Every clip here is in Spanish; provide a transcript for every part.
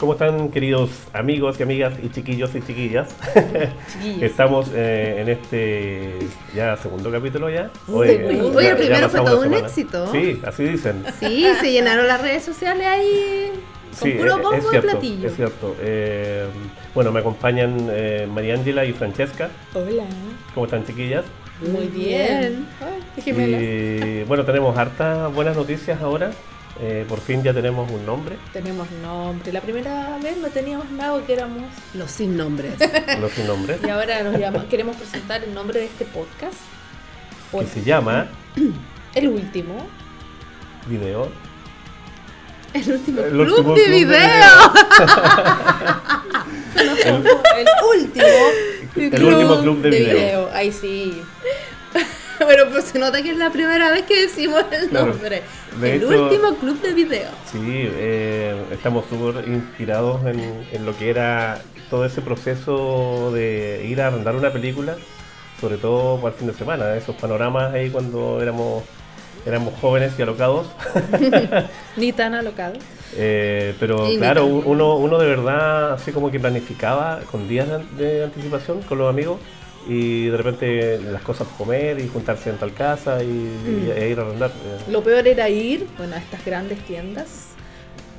¿Cómo están queridos amigos y amigas y chiquillos y chiquillas? Estamos eh, en este ya segundo capítulo ya. Hoy, el primero fue todo un éxito. Sí, así dicen. Sí, se llenaron las redes sociales ahí con puro bombo es cierto, platillo. Es cierto. Eh, bueno, me acompañan eh, María Ángela y Francesca. Hola. ¿Cómo están chiquillas? Muy bien. y bueno, tenemos hartas buenas noticias ahora. Eh, por fin ya tenemos un nombre. Tenemos nombre. La primera vez no teníamos nada que éramos los sin nombres. los sin nombres. Y ahora nos llama, queremos presentar el nombre de este podcast. Que se llama El último video. El último, club, de video. el, último el último club de, video. Ahí sí. Pero pues se nota que es la primera vez que decimos el nombre. el último club de video. Sí, eh, estamos súper inspirados en, en, lo que era todo ese proceso de ir a arrendar una película, sobre todo para el fin de semana, esos panoramas ahí cuando éramos éramos jóvenes y alocados. Ni tan alocados. Eh, pero claro, uno, uno de verdad así como que planificaba con días de anticipación con los amigos y de repente las cosas comer y juntarse en tal casa y, mm. e ir a arrendar. Lo peor era ir bueno, a estas grandes tiendas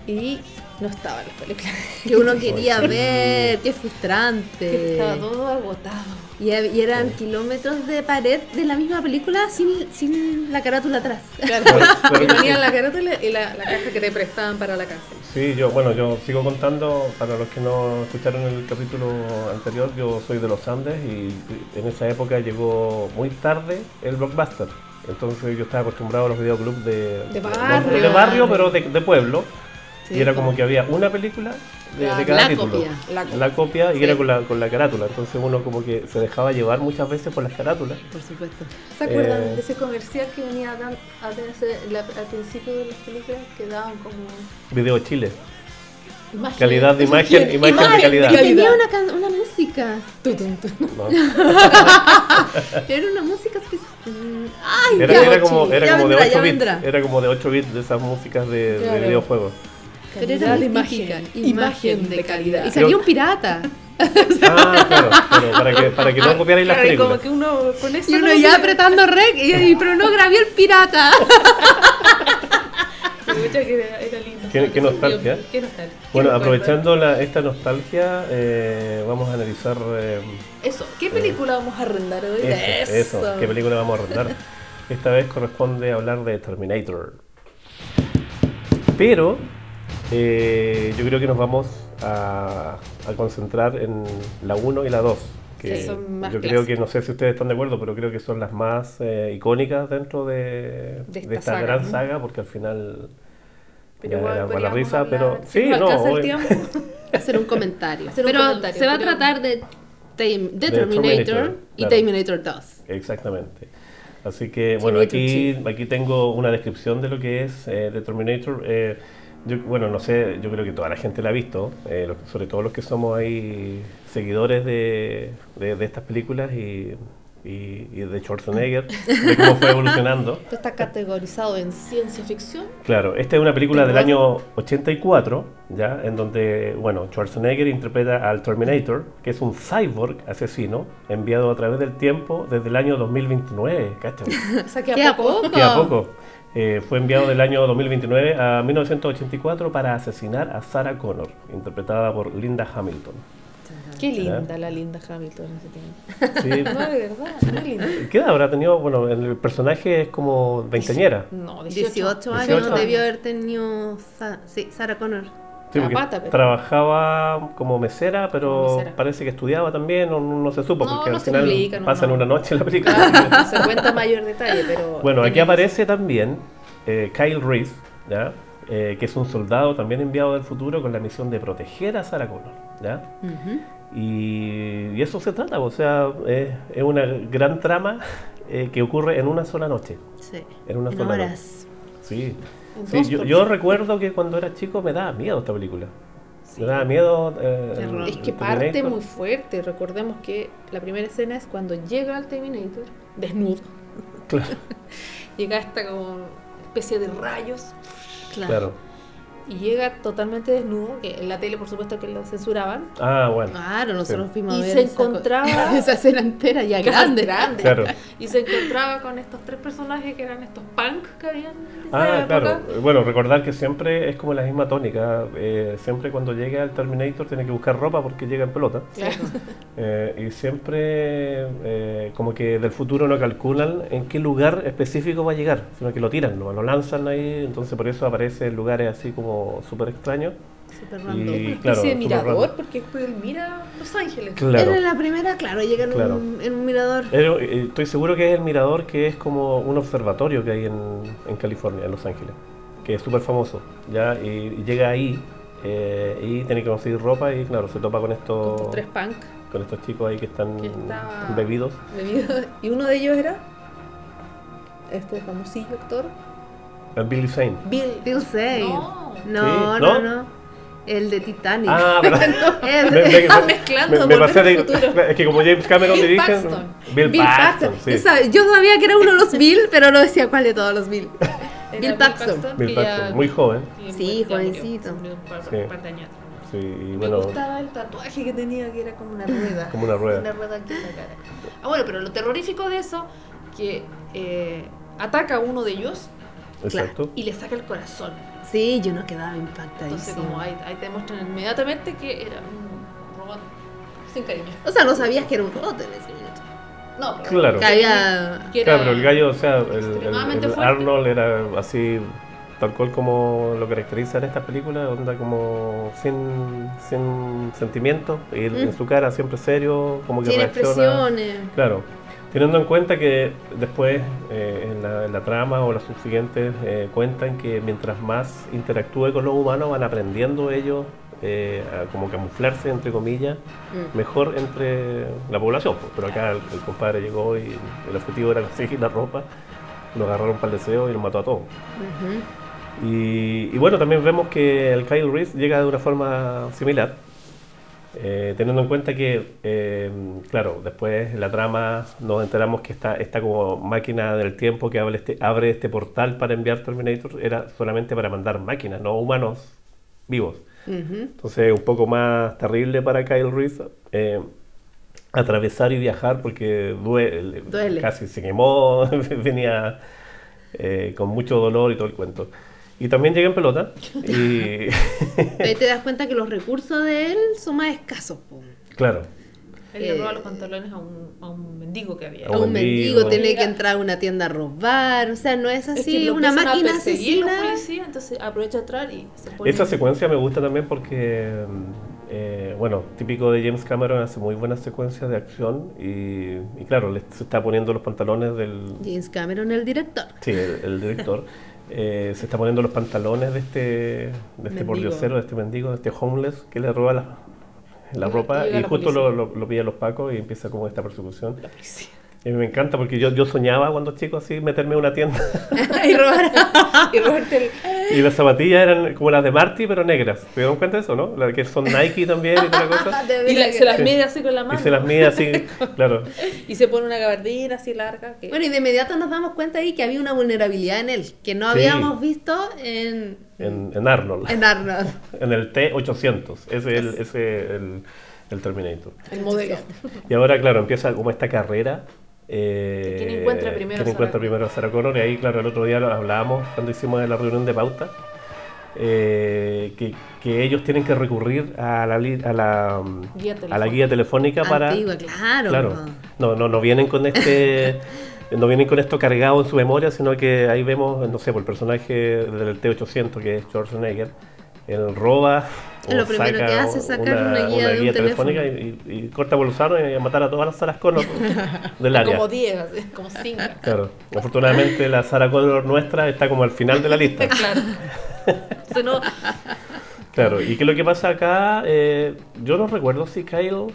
y no estaba la película. Que uno quería ver, qué frustrante. estaba todo agotado. Y, eran kilómetros de pared de la misma película sin, sin la carátula atrás. Claro, y ponían la carátula y la, la, caja que te prestaban para la casa. Sí, yo, bueno, yo sigo contando, para los que no escucharon el capítulo anterior, yo soy de los Andes y en esa época llegó muy tarde el blockbuster. Entonces yo estaba acostumbrado a los videoclubs de, de barrio, de, barrio pero de, de pueblo y era como que había una película de, cada título. Copia. La, copia y era con la, con la carátula. Entonces uno como que se dejaba llevar muchas veces por las carátulas. Por supuesto. ¿Se acuerdan eh, de ese comercial que venía a, al principio de las películas que daban como... Video Chile. Calidad de imagen, imagen, de calidad. tenía una, una música. era una música Ay, era, era, como, era como de 8 bits. Era como de 8 bits de esas músicas de, de videojuegos. Pero era de imagen, imagen de calidad. Y salió un pirata. Ah, claro, para, que, para que no copiarais las películas. Como que uno con eso y uno ya apretando rec, y, pero no grabé el pirata. ¿Qué, nostalgia? Bueno, aprovechando la, esta nostalgia, eh, vamos a analizar. Eh, eso, ¿qué eh, película vamos a arrendar hoy? Eso, eso, ¿qué película vamos a arrendar? Esta vez corresponde hablar de Terminator. Pero eh, yo creo que nos vamos a, concentrar en la 1 y la 2. Que yo creo que, no sé si ustedes están de acuerdo, pero creo que son las más eh, icónicas dentro de, esta, gran saga, porque al final pero era la risa, pero sí, no, hacer un comentario. pero se va a tratar de, Terminator, y Terminator 2. Exactamente. Así que, bueno, aquí, aquí tengo una descripción de lo que es eh, The Terminator. Eh, yo, bueno, no sé, yo creo que toda la gente la ha visto, eh, sobre todo los que somos ahí seguidores de, de, estas películas y, y, de Schwarzenegger, de cómo fue evolucionando. ¿Esto está categorizado en ciencia ficción? Claro, esta es una película del año 84, ¿ya? En donde, bueno, Schwarzenegger interpreta al Terminator, que es un cyborg asesino enviado a través del tiempo desde el año 2029, ¿cachai? o sea, que a poco. Que a poco. Eh, fue enviado del año 2029 a 1984 para asesinar a Sarah Connor, interpretada por Linda Hamilton. Qué linda la Linda Hamilton en ese tiempo. Sí. no, de verdad, muy linda. ¿Qué edad habrá tenido? Bueno, el personaje es como veinteñera. No, 18, años, debió haber tenido sí, Sarah Connor. Sí, trabajaba como mesera, pero parece que estudiaba también, no, no se supo, porque al final pasa en una noche la película. se cuenta mayor detalle, pero... Bueno, aquí aparece también eh, Kyle Reese, ¿ya? Eh, que es un soldado también enviado del futuro con la misión de proteger a Sarah Connor. ¿ya? y, eso se trata, o sea, es, una gran trama eh, que ocurre en una sola noche. Sí. En una sola horas. Sí. Sí, yo, recuerdo que cuando era chico me daba miedo esta película. Me daba miedo. Eh, es que parte muy fuerte. Recordemos que la primera escena es cuando llega el Terminator, desnudo. Claro. llega esta como especie de rayos. Claro. Y llega totalmente desnudo, que en la tele por supuesto que lo censuraban. Ah, bueno. Claro, nosotros fuimos y a ver se encontraba esa escena entera ya grande. grande. Claro. Y se encontraba con estos tres personajes que eran estos punk que habían. Ah, claro. Bueno, recordar que siempre es como la misma tónica. Eh, siempre cuando llega el Terminator tiene que buscar ropa porque llega en pelota. Eh, y siempre eh, como que del futuro no calculan en qué lugar específico va a llegar, sino que lo tiran, lo, lo lanzan ahí, entonces por eso aparece en lugares así como súper extraños. Super random. Y, claro, de mirador, porque él mira Los Ángeles. Claro. en la primera, claro, llega en, un, mirador. Eh, estoy seguro que es el mirador que es como un observatorio que hay en, en California, en Los Ángeles, que es súper famoso. ¿ya? Y, llega ahí eh, y tiene que conseguir ropa y claro, se topa con estos... Con tres punk. Con estos chicos ahí que están bebidos. bebidos. Y uno de ellos era este famosillo actor. Billy Zane. Bill, Bill Zane. No, no, no. no. El de Titanic. Ah, pero me, me, está mezclando me, me pasé de, Es que como James Cameron Bill dirige. Paxton. Bill, Bill Paxton. Sí. Yo sabía que era uno de los Bill, pero no decía cuál de todos los Bill. Bill Paxton. Bill Paxton, muy joven. Sí, jovencito. Sí. Sí, y me gustaba el tatuaje que tenía, que era como una rueda. Como una rueda. Una rueda aquí en la cara. Ah, bueno, pero lo terrorífico de eso, que eh, ataca a uno de ellos Exacto. y le saca el corazón. Sí, yo no quedaba impactadísimo. Entonces, como ahí, ahí te muestran inmediatamente que era un robot sin cariño. O sea, no sabías que era un robot en ese momento. No, pero claro. Que había... claro, pero el gallo, o sea, el, el, Arnold era así, tal cual como lo caracteriza en esta película, onda como sin, sin sentimientos, y mm. en su cara siempre serio, como que sin reacciona. expresiones. Claro. Teniendo en cuenta que después eh, en, la, trama o las subsiguientes eh, cuentan que mientras más interactúe con los humanos van aprendiendo ellos eh, a como camuflarse entre comillas mm. mejor entre la población. Pues. Pero acá el, compadre llegó y el objetivo era conseguir la ropa, lo agarraron para el deseo y lo mató a todos. y, y, bueno, también vemos que el Kyle Reese llega de una forma similar eh, teniendo en cuenta que, eh, claro, después la trama nos enteramos que esta, esta como máquina del tiempo que abre este, abre este portal para enviar Terminator era solamente para mandar máquinas, no humanos vivos. Entonces un poco más terrible para Kyle Reese eh, atravesar y viajar porque duele, casi se quemó, venía con mucho dolor y todo el cuento. Y también llega en pelota. Y... Ahí te das cuenta que los recursos de él son más escasos. Claro. Él le roba los pantalones a un, a un mendigo que había. A un mendigo, tiene que entrar a una tienda a robar. O sea, no es así una máquina asesina. Policía, entonces aprovecha a entrar y se pone... Esa secuencia me gusta también porque, eh, bueno, típico de James Cameron, hace muy buenas secuencias de acción y, y claro, le, se está poniendo los pantalones del... James Cameron, el director. Sí, el, el director. Eh, se está poniendo los pantalones de este, de este pordiosero, de este mendigo, de este homeless que le roba la, la ropa y, justo lo, lo, lo pilla los pacos y empieza como esta persecución. Y me encanta porque yo, yo soñaba cuando chico así meterme en una tienda y robar y robarte el... Y las zapatillas eran como las de Marty pero negras. ¿Te dieron cuenta de eso, no? Las que son Nike también y toda cosa. y se las mide así con la mano. Y se las mide así, claro. y se pone una gabardina así larga. Bueno, y de inmediato nos damos cuenta ahí que había una vulnerabilidad en él, que no habíamos visto en... En, en Arnold. En Arnold. en el T-800. Ese es el... Ese, el el Terminator. El modelo. Y ahora, claro, empieza como esta carrera eh, ¿Quién encuentra primero, ¿quién encuentra primero a Sarah Connor? Y ahí, claro, el otro día lo hablábamos cuando hicimos la reunión de pauta, eh, que, que, ellos tienen que recurrir a la, a la, guía, a la guía telefónica para... Antigua, claro. claro. No, no, no vienen con este... no vienen con esto cargado en su memoria, sino que ahí vemos, no sé, por el personaje del T-800, que es Schwarzenegger, él roba lo primero que hace es sacar una, guía, de un telefónica y, corta por y matar a todas las Sarah Connor del área. Como 10, como 5. Claro. Afortunadamente la Sarah Connor nuestra está como al final de la lista. claro. Claro, y que lo que pasa acá, eh, yo no recuerdo si Kyle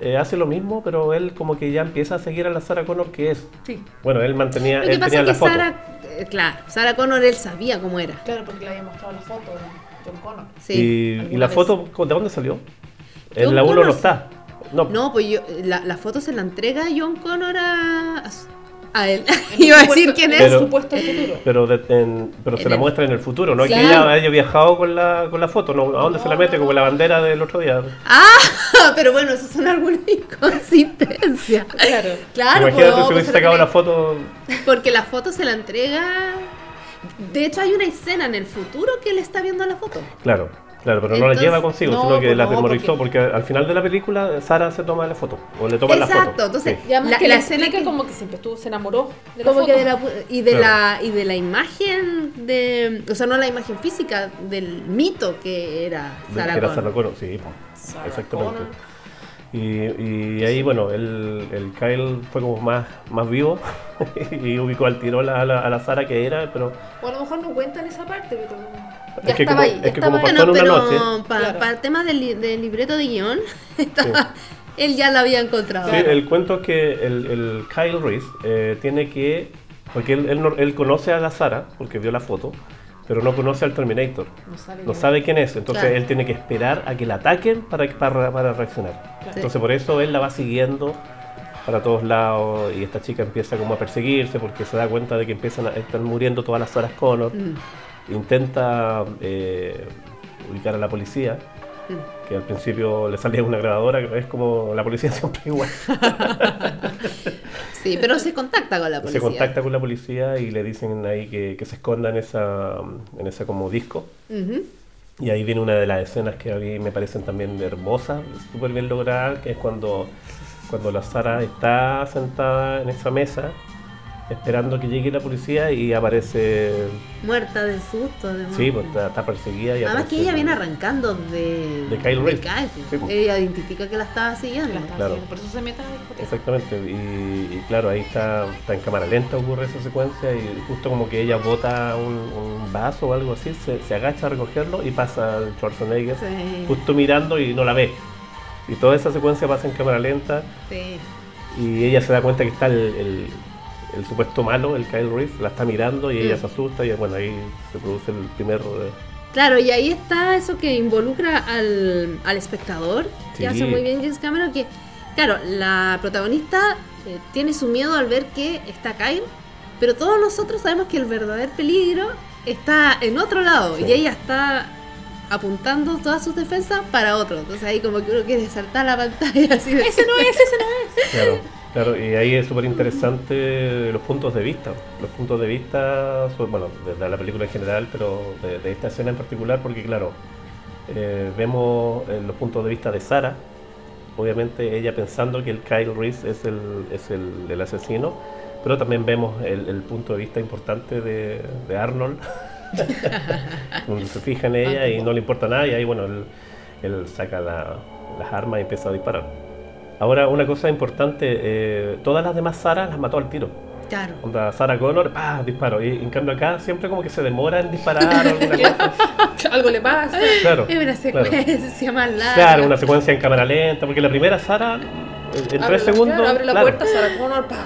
eh, hace lo mismo, pero él como que ya empieza a seguir a la Sarah Connor que es. Sí. Bueno, él mantenía, él tenía la foto. Eh, claro, Sarah Connor él sabía cómo era. Claro, porque le había mostrado la foto. Sí, y, la foto, ¿de dónde salió? En la 1 no está. No. no, pues yo, la, la, foto se la entrega John Connor a, A él. Iba a decir quién es. Pero, supuesto futuro. Pero, pero se la muestra en el futuro, no es que ella haya viajado con la, con la foto, ¿no? ¿a dónde se la mete? Como la bandera del otro día. Ah, pero bueno, eso son algunas inconsistencias. Claro. claro Imagínate si hubiese sacado la foto. Porque la foto se la entrega. De hecho, hay una escena en el futuro que él está viendo la foto. Claro. Claro, pero no la lleva consigo, sino que pues la memorizó, porque... al final de la película Sara se toma la foto, o le toma la foto. Exacto, entonces, la, que la, escena que como que siempre estuvo, se enamoró de la foto. y, de la, y de la imagen, de o sea, no la imagen física, del mito que era Sara Era Connor, sí, exactamente. Y, y, ahí, bueno, el, el, Kyle fue como más, más vivo y ubicó al tiro a la, a la, Sara que era, pero... O a lo mejor no cuentan esa parte, pero es que como, ahí. Es que como una noche. Para, el tema del, del, libreto de guion, él ya lo había encontrado. Sí, el cuento es que el, el Kyle Reese eh, tiene que. Porque él, él, él, conoce a la Sara, porque vio la foto, pero no conoce al Terminator. No sabe, quién es. Entonces él tiene que esperar a que la ataquen para, para, para reaccionar. Entonces por eso él la va siguiendo para todos lados y esta chica empieza como a perseguirse porque se da cuenta de que empiezan a, están muriendo todas las Saras Connor. Mm intenta eh, ubicar a la policía, mm. Que al principio le salía una grabadora, que es como la policía siempre igual. sí, pero se contacta con la policía. Se contacta con la policía y le dicen ahí que, se esconda en esa, en esa como disco. Y ahí viene una de las escenas que a mí me parecen también hermosas, súper bien logradas, que es cuando, cuando la Sara está sentada en esa mesa esperando que llegue la policía y aparece muerta de susto además. sí pues está, perseguida y además que ella viene arrancando de de Kyle Reese pues. ella identifica que la estaba siguiendo, claro. por eso se mete a exactamente y, claro ahí está, está en cámara lenta ocurre esa secuencia y justo como que ella bota un, vaso o algo así se, se, agacha a recogerlo y pasa Schwarzenegger justo mirando y no la ve y toda esa secuencia pasa en cámara lenta sí. y ella se da cuenta que está el el supuesto malo, el Kyle Reese, la está mirando y ella mm. se asusta y bueno, ahí se produce el primer... Eh, claro, y ahí está eso que involucra al, al espectador, que hace muy bien James Cameron, que claro, la protagonista eh, tiene su miedo al ver que está Kyle, pero todos nosotros sabemos que el verdadero peligro está en otro lado y ella está apuntando todas sus defensas para otro. Entonces ahí como que uno quiere saltar la pantalla así de... Ese no es, ese no es. Claro. Claro, y ahí es súper interesante los puntos de vista. Los puntos de vista, bueno, de, la película en general, pero de, esta escena en particular, porque claro, eh, vemos eh, los puntos de vista de Sara, obviamente ella pensando que el Kyle Reese es el, es el, asesino, pero también vemos el, punto de vista importante de, Arnold, donde se fija en ella y no le importa nada, y ahí bueno, él, saca las armas y empieza a disparar. Ahora, una cosa importante, eh, todas las demás Sara las mató al tiro. Claro. Onda Sara Connor, ¡pah! disparo. Y en cambio acá siempre como que se demora en disparar o alguna cosa. Algo le pasa. Claro. Es una secuencia más larga. Claro, una secuencia en cámara lenta, porque la primera Sara, en tres segundos. abre la puerta, Sara Connor, ¡pah!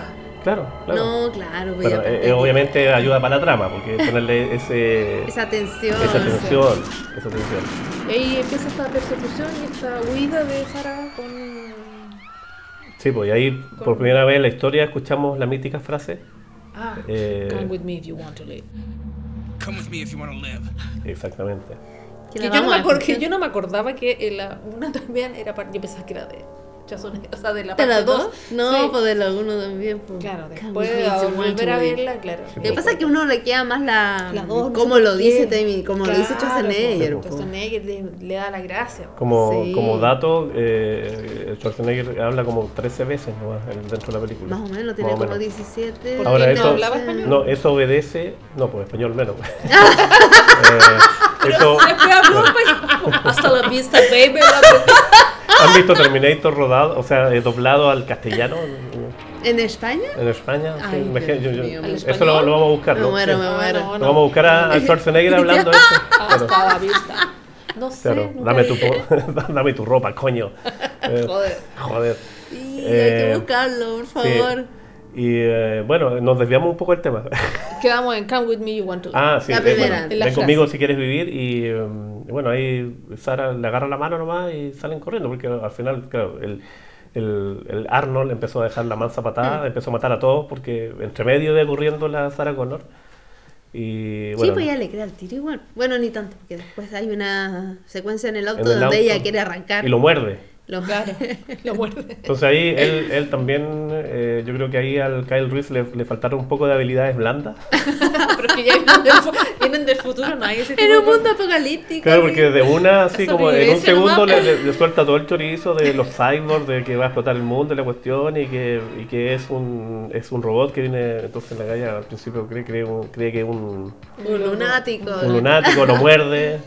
Claro, claro. No, claro. Pero, eh, obviamente ayuda para la trama, porque ponerle ese... esa tensión. Esa tensión, esa tensión. Y empieza esta persecución y esta huida de Sara con Sí, pues y ahí por primera vez en la historia escuchamos la mítica frase. Ah, eh, come with me if you want to live. Come with me if you want to live. Exactamente. Que, yo no, me que yo no me acordaba que la una también era para... Yo pensaba que era de o sea, de la parte 2. No, pues de la 1 también. Pues. Claro, después de volver a verla, claro. Lo que pasa es que uno le queda más la. La 2. Como lo dice Temi, como lo dice Schwarzenegger. Pues, Schwarzenegger le, le, da la gracia. Como, como dato, eh, Schwarzenegger habla como 13 veces ¿no? dentro de la película. Más o menos, tiene como 17. Ahora, eso, no hablaba español? No, eso obedece. No, pues español menos. eh, eso, después habló español. Hasta la vista, baby. ¿Han visto Terminator rodado, o sea, doblado al castellano? ¿En España? En España, sí. eso lo, vamos a buscar, ¿no? Me muero, me muero. Lo vamos a buscar a, Schwarzenegger hablando eso. Hasta la vista. No sé. dame, tu, dame tu ropa, coño. joder. Joder. Sí, hay que eh, buscarlo, por favor. Y eh, bueno, nos desviamos un poco del tema. Quedamos en Come With Me You Want To Ah, sí. La primera. ven conmigo si quieres vivir y em, bueno, ahí Sara le agarra la mano nomás y salen corriendo porque al final, claro, el, el, Arnold empezó a dejar la mansa patada, mm. empezó a matar a todos porque entre medio de ocurriendo la Sarah Connor. Y, bueno, sí, pues ella le queda el tiro igual. Bueno, ni tanto, porque después hay una secuencia en el auto donde ella quiere arrancar. Y lo muerde. Lo, claro, lo muerde. Entonces ahí él, él también, eh, yo creo que ahí al Kyle Reese le, le faltaron un poco de habilidades blandas. Pero que ya vienen del, futuro, no hay ese En un mundo apocalíptico. Claro, porque de una, así como en un segundo le, suelta todo el chorizo de los cyborgs, de que va a explotar el mundo, la cuestión, y que, y que es un es un robot que viene, entonces en la calle al principio cree, cree, cree que es un... Un lunático. Un lunático, lo muerde.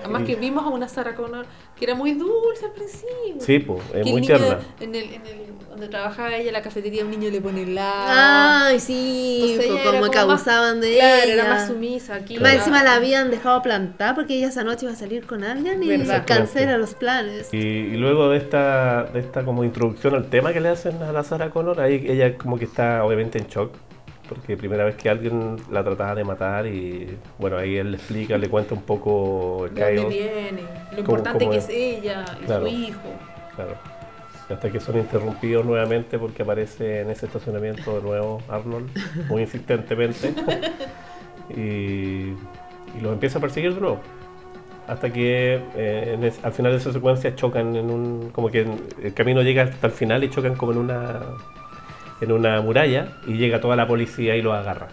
Además que vimos a una Sarah Connor que era muy dulce al principio. Sí, pues, es muy tierna. En el, en el, donde trabajaba ella, en la cafetería, un niño le pone helado. Ay, sí, como que abusaban de claro, ella. era más sumisa. Aquí más encima la habían dejado plantar porque ella esa noche iba a salir con alguien y cancela los planes. Y, y, luego de esta, de esta como introducción al tema que le hacen a la Sarah Connor, ahí ella como que está obviamente en shock porque primera vez que alguien la trataba de matar y bueno, ahí él le explica, le cuenta un poco el ¿De viene? Lo importante que es ella y su hijo. Claro. Hasta que son interrumpidos nuevamente porque aparece en ese estacionamiento de nuevo Arnold, muy insistentemente, y, y los empieza a perseguir de nuevo hasta que eh, al final de esa secuencia chocan en un como que el camino llega hasta el final y chocan como en una en una muralla y llega toda la policía y lo agarra.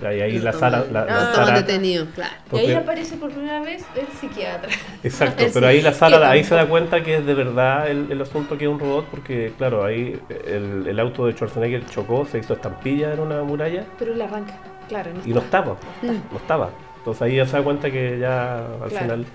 Y ahí la sala. La, ah, detenido, claro. y ahí aparece por primera vez el psiquiatra. Exacto, pero ahí la sala, ahí se da cuenta que es de verdad el, asunto que es un robot, porque claro, ahí el, auto de Schwarzenegger chocó, se hizo estampilla en una muralla. Pero él arranca, claro. y no estaba, no estaba. Entonces ahí ya se da cuenta que ya al final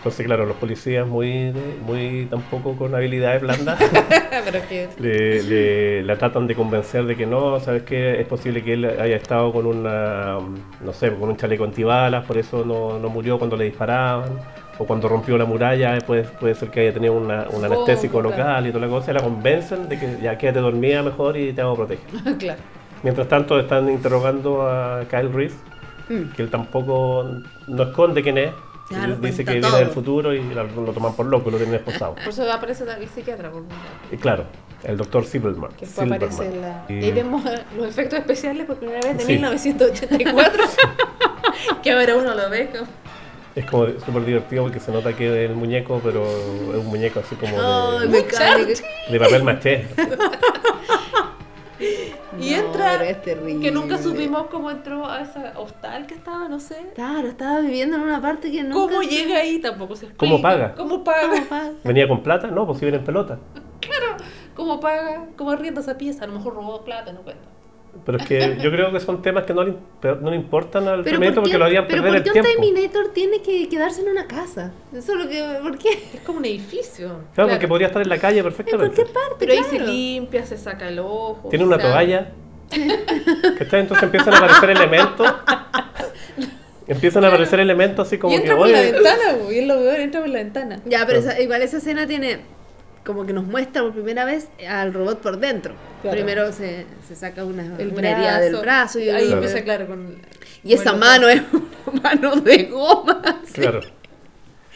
entonces, claro, los policías muy, muy tampoco con habilidades blandas le, la tratan de convencer de que no, ¿sabes qué? Es posible que él haya estado con una, no sé, con un chaleco antibalas, por eso no, no murió cuando le disparaban. O cuando rompió la muralla, puede, puede ser que haya tenido una, un anestésico local y toda la cosa. Y la convencen de que ya quédate dormida mejor y te vamos a proteger. claro. Mientras tanto, están interrogando a Kyle Reese, mm. que él tampoco no esconde quién es dice que viene del futuro y lo, toman por loco, lo tienen esposado. Por eso aparece el psiquiatra. Por y claro, el doctor Silverman. Que fue aparece la... Y... vemos los efectos especiales por primera vez de 1984. que ahora uno lo ve como... Es como súper divertido porque se nota que es el muñeco, pero es un muñeco así como de, de, papel maché. Y entra, que nunca supimos cómo entró a esa hostal que estaba, no sé. Claro, estaba viviendo en una parte que no. ¿Cómo llega ahí? Tampoco se explica. ¿Cómo paga? ¿Cómo paga? ¿Venía con plata? No, pues si viene en pelota. claro, ¿cómo paga? ¿Cómo arrienda esa pieza? A lo mejor robó plata, no cuenta. Pero es que yo creo que son temas que no le, no le importan al Terminator porque lo harían perder el tiempo. ¿Pero por qué un Terminator tiene que quedarse en una casa? Eso es lo que... ¿Por qué? Es como un edificio. Claro, porque podría estar en la calle perfectamente. ¿Por qué parte? Pero ahí se limpia, se saca el ojo. Tiene una toalla. Entonces empiezan a aparecer elementos. Empiezan a aparecer elementos así como y entra que... por la ventana, y es lo peor, entra por la ventana. Ya, pero igual esa escena tiene como que nos muestra por primera vez al robot por dentro. Primero se, se, saca una, herida del brazo y ahí empieza claro con y esa mano es una mano de goma. Claro.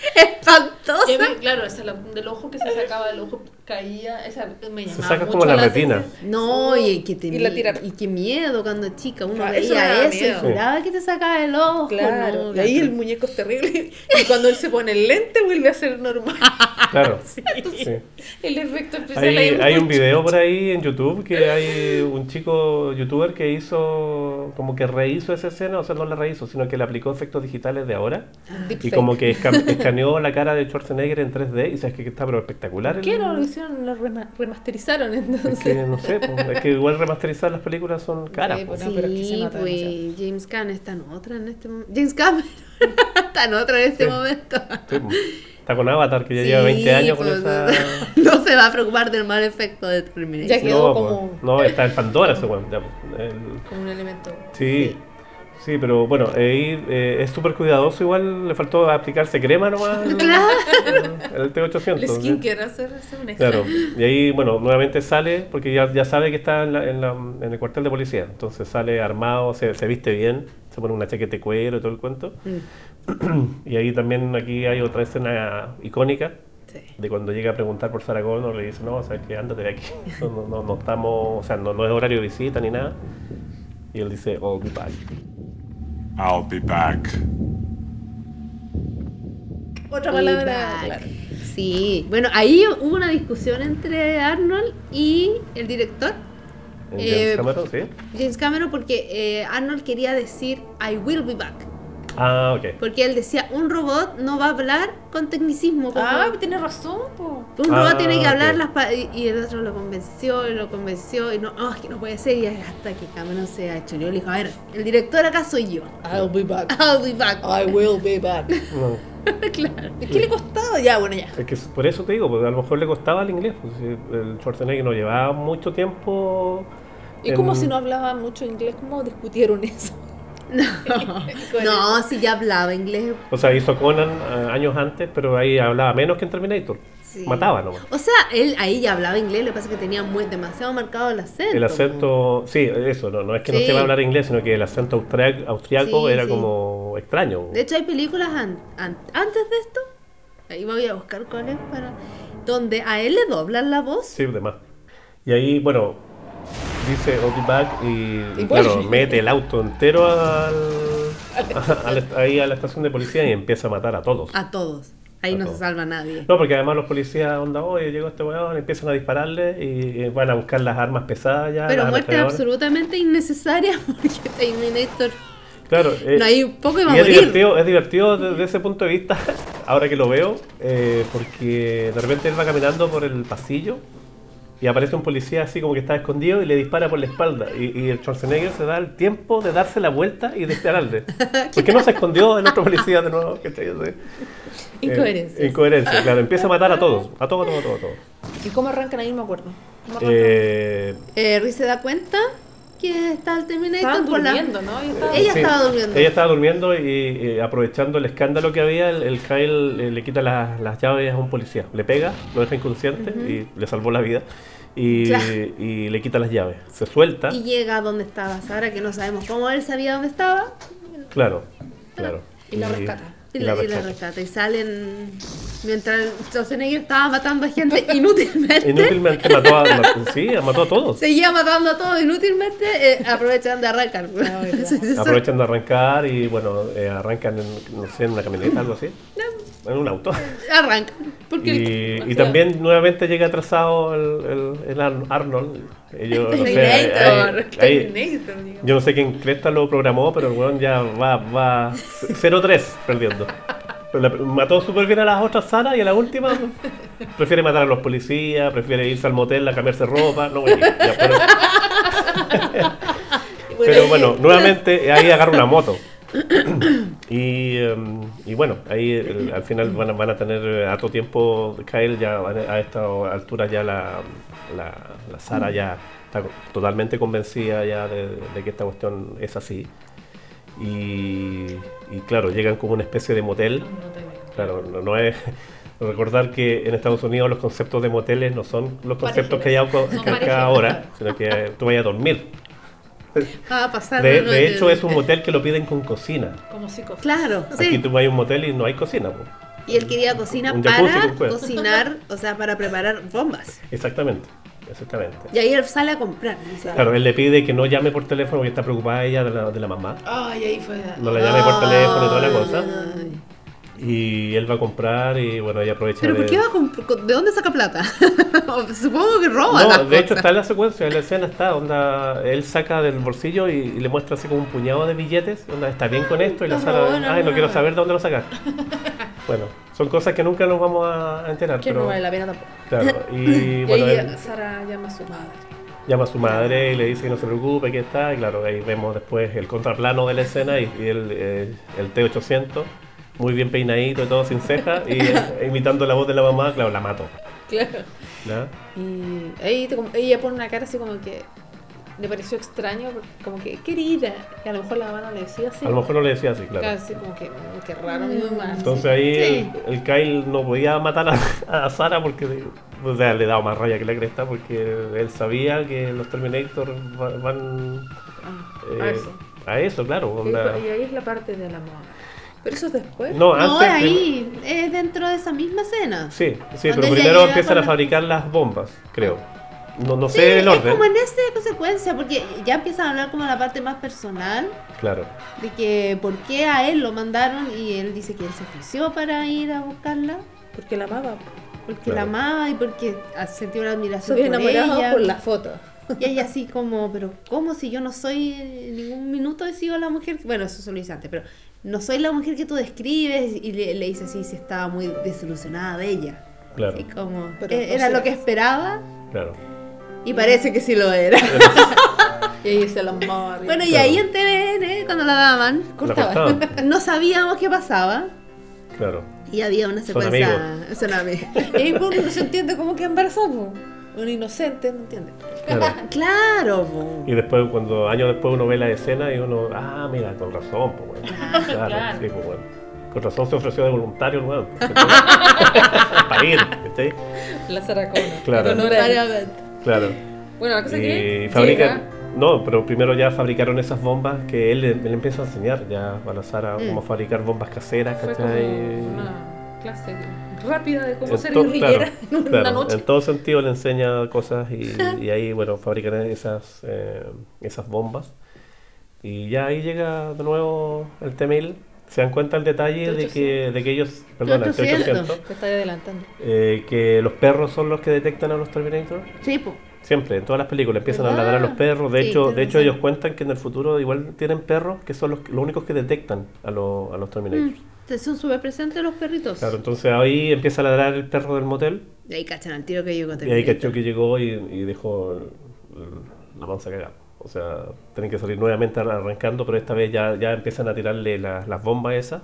Espantosa. claro, esa del ojo que se sacaba del ojo caía, esa me llamaba Se saca como la, retina. No, y que te y, la tira. y qué miedo cuando chica uno veía eso, y juraba que te sacaba el ojo. Claro. y ahí el muñeco es terrible y cuando él se pone el lente vuelve a ser normal. Claro. sí. El efecto especial hay, hay un video por ahí en YouTube que hay un chico youtuber que hizo como que rehizo esa escena, o sea, no la rehizo, sino que le aplicó efectos digitales de ahora y como que escaneó la cara de Schwarzenegger en 3D y sabes que está pero espectacular. ¿Qué no lo hicieron? Lo remasterizaron entonces. Es que no sé, pues, es que igual remasterizar las películas son caras. Sí, pues, no, pero es que se nota pues, James Caan está en otra en este momento. James Cameron está en otra en este momento. Pues, está con Avatar, que ya lleva 20 años con esa... No se va a preocupar del mal efecto de Terminator. Ya quedó como... no, está en Pandora ese Como un elemento. sí. Sí, pero bueno, ahí eh, es súper cuidadoso igual, le faltó aplicarse crema nomás. Claro. El, T800. El skincare, hacer, hacer un Claro, y ahí, bueno, nuevamente sale, porque ya, ya sabe que está en, la, en, la, en, el cuartel de policía, entonces sale armado, se, se, viste bien, se pone una chaqueta de cuero y todo el cuento. Mm. y ahí también aquí hay otra escena icónica, De cuando llega a preguntar por Connor, le dice, no, sabes que ándate de aquí. No, no, no estamos, o sea, no, no es horario de visita ni nada. Y él dice, be back. I'll be back. Otra Be palabra, back. claro. Sí, bueno, ahí hubo una discusión entre Arnold y el director, En Eh, James Cameron, sí. James Cameron, porque eh, Arnold quería decir I will be back. Ah, ok. Porque él decía, un robot no va a hablar con tecnicismo. como- Ah, tienes razón, po. un Ah, robot tiene que hablar ok. las y, y el otro lo convenció y lo convenció y no, no, es que no puede ser y hasta que Cameron se ha hecho yo le dijo, a ver, el director acá soy yo. I'll be back. I'll be back. I will be back. No. claro. ¿Qué le costaba? Ya, bueno, ya. Es que por eso te digo, porque a lo mejor le costaba el inglés. Pues, el Schwarzenegger no llevaba mucho tiempo. ¿Y cómo en- si no hablaba mucho inglés? ¿Cómo discutieron eso? No, si ya hablaba inglés. O sea, hizo Conan eh, años antes, pero ahí hablaba menos que en Terminator. Sí. Mataba nomás. O sea, él ahí ya hablaba inglés, lo que pasa es que tenía muy, demasiado marcado el acento. El acento, sí, eso, no, no es que no Sí. se va a hablar inglés, sino que el acento austria- austriaco Sí, era sí. como extraño. De hecho, hay películas an- an- antes de esto, ahí voy a buscar cuál es para... Donde a él le doblan la voz. Sí, demás. Y ahí, bueno, dice I'll be back y, Y claro, vuelve. mete el auto entero al, a la- ahí a la estación de policía y empieza a matar a todos. A todos. Ahí A no todos. se salva nadie. No, porque además los policías, onda, oye, llegó este weón, empiezan a dispararle y, y van a buscar las armas pesadas ya. Pero las muerte ametralladoras. absolutamente innecesaria porque Terminator Claro, eh, no hay poco iba a y es morir. divertido, es divertido desde ese punto de vista, ahora que lo veo, eh, porque de repente él va caminando por el pasillo y aparece un policía así como que está escondido y le dispara por la espalda. Y, y el Schwarzenegger se da el tiempo de darse la vuelta y dispararle. ¿Por qué no se escondió el otro policía de nuevo? Incoherencias. Eh, incoherencia, claro. Empieza a matar a todos. A todos, a todos, a todos. ¿Y cómo arrancan ahí? No me acuerdo. ¿Cómo arrancan? Eh, Eh, Riz se da cuenta que está el Terminator Estaban por la- durmiendo, ¿no? Ella estaba- Ella Sí, estaba durmiendo. Ella estaba durmiendo y, y aprovechando el escándalo que había, el, el Kyle eh, le quita las, las llaves a un policía. Le pega, lo deja inconsciente y le salvó la vida. Y, Claro. y le quita las llaves. Se suelta. Y llega a donde estaba Sara, que no sabemos cómo él sabía dónde estaba. Claro, claro. Y la rescata. Y, y la, la y la rescata. Y salen. Mientras Schwarzenegger estaba matando a gente inútilmente. Inútilmente mató a, mató- sí, mató a todos. Seguía matando a todos inútilmente, eh, aprovechan de arrancar. sí, sí. Aprovechan de arrancar y bueno, eh, arrancan en, no sé, en una camioneta, algo así. En un auto. Porque el- Y, y también nuevamente llega atrasado el, el- el Ar- Arnold. No sé, yo no sé quién Cresta lo programó, pero el weón ya va, va 0-3 perdiendo. La- mató súper bien a las otras Sara y a la última prefiere matar a los policías, prefiere irse al motel a cambiarse ropa. No, ya, pero, pero bueno, nuevamente ahí agarra una moto. Y, em, y bueno, ahí el- al final van a, van a tener eh, harto tiempo, Kyle ya a esta altura ya la, la, la Sara ya está totalmente convencida ya de, de que esta cuestión es así. Y, y claro, llegan como una especie de motel. Claro, no, no es... Recordar que en Estados Unidos los conceptos de moteles no son los conceptos que hay acá ahora, sino que tú vayas a dormir. De, ¿no? de El- hecho, es un motel que lo piden con cocina. Como psicos. Claro, Aquí sí. tú vas a un motel y no hay cocina. po. Y él quería cocina Un para cocinar, o sea, para preparar bombas. Exactamente, exactamente. Y ahí él sale a comprar. dice, Claro, él le pide que no llame por teléfono porque está preocupada ella de la, de la mamá. Ay, ahí fue. No la llame por teléfono y toda la cosa. Ay. Y él va a comprar y bueno, ella aprovecha Pero de... ¿por qué va a comp- ¿De dónde saca plata? Supongo que roba. las No, de hecho cosas. está en la secuencia, en la escena está, onda, él saca del bolsillo y, y le muestra así como un puñado de billetes, onda, está bien con esto y la no, Sara, no, ay, no no. quiero saber de dónde lo sacas. bueno, son cosas que nunca nos vamos a enterar, Que pero no vale la pena tampoco. claro, y Y bueno, ahí él Sara llama a su madre. llama a su madre y le dice que no se preocupe, que está, y claro, ahí vemos después el contraplano de la escena y, y el, eh, el T800, muy bien peinadito y todo sin cejas, y eh, imitando la voz de la mamá, claro, la mato. Claro. Y ella pone una cara así como que le pareció extraño, como que querida. Y a lo mejor la mamá no le decía así. A lo mejor no le decía así, claro. Casi como que, mm, raro mi mamá. Entonces ahí Sí. el, el Kyle no podía matar a, a Sara porque o sea, le daba más raya que la cresta porque él sabía que los Terminator va- van Ah, eh, a eso. a eso, claro. Onda- y ahí es la parte del amor. Pero eso es después. No, No, antes. es ahí, es dentro de esa misma escena. Sí, sí, pero primero empiezan a fabricar las bombas, creo. No, no Sí, sé el es orden. como en esa consecuencia, porque ya empiezan a hablar como la parte más personal, Claro. de que por qué a él lo mandaron y él dice que él se ofreció para ir a buscarla, Porque la amaba. porque Claro. la amaba y porque sentía una admiración por enamorado ella. por la foto. Y ella así como, pero ¿cómo si yo no soy en ningún minuto he sido la mujer? que-?" Bueno, eso se lo dice antes, pero no soy la mujer que tú describes y le, le dice así, si estaba muy desilusionada de ella. Claro, Y como, Pero eh, no era será. lo que esperaba claro. y parece que sí lo era. Y ahí se la amaba. Bueno, y Claro. ahí en TVN, cuando la daban, La cortaba. cortaban, no sabíamos qué pasaba claro. y había una Son secuencia. Son amigos. Y uno no se entiende cómo que embarazó. po. Un inocente, no entiende. claro. Claro, po. Y después, cuando años después uno ve la escena y uno, ah, mira, con razón, pues bueno. Claro, Claro. sí, pues bueno. Con razón se ofreció de voluntario el weón. Para ir, ¿cachai? La saracona. Claro. Variamente. Claro. Bueno, la cosa Y que. fabrican. llega- No, pero primero ya fabricaron esas bombas que él, él empieza a enseñar ya a la Sara Mm. cómo fabricar bombas caseras, Fue como ¿cachai? una clase rápida de cómo En ser guerrillera claro, en una claro, noche. en todo sentido le enseña cosas y, y ahí, bueno, fabrican esas, eh, esas bombas. Y ya ahí llega de nuevo el T-1000. Se dan cuenta el detalle de que, de que ellos, perdón, el 800. T-800, Te estoy adelantando. eh, que los perros son los que detectan a los Terminator. Sí, po. Siempre, en todas las películas empiezan a ¿Verdad? ladrar a los perros. De Sí, hecho, de hecho ellos cuentan que en el futuro igual tienen perros que son los, los únicos que detectan a, los- a los Terminators. Mm, Son súper presentes los perritos. Claro, entonces ahí empieza a ladrar el perro del motel Y ahí cachan al tiro que llegó y ahí cachó que llegó y, y dejó la panza cagada. O sea, tienen que salir nuevamente arrancando, pero esta vez ya, ya empiezan a tirarle las, las bombas esas.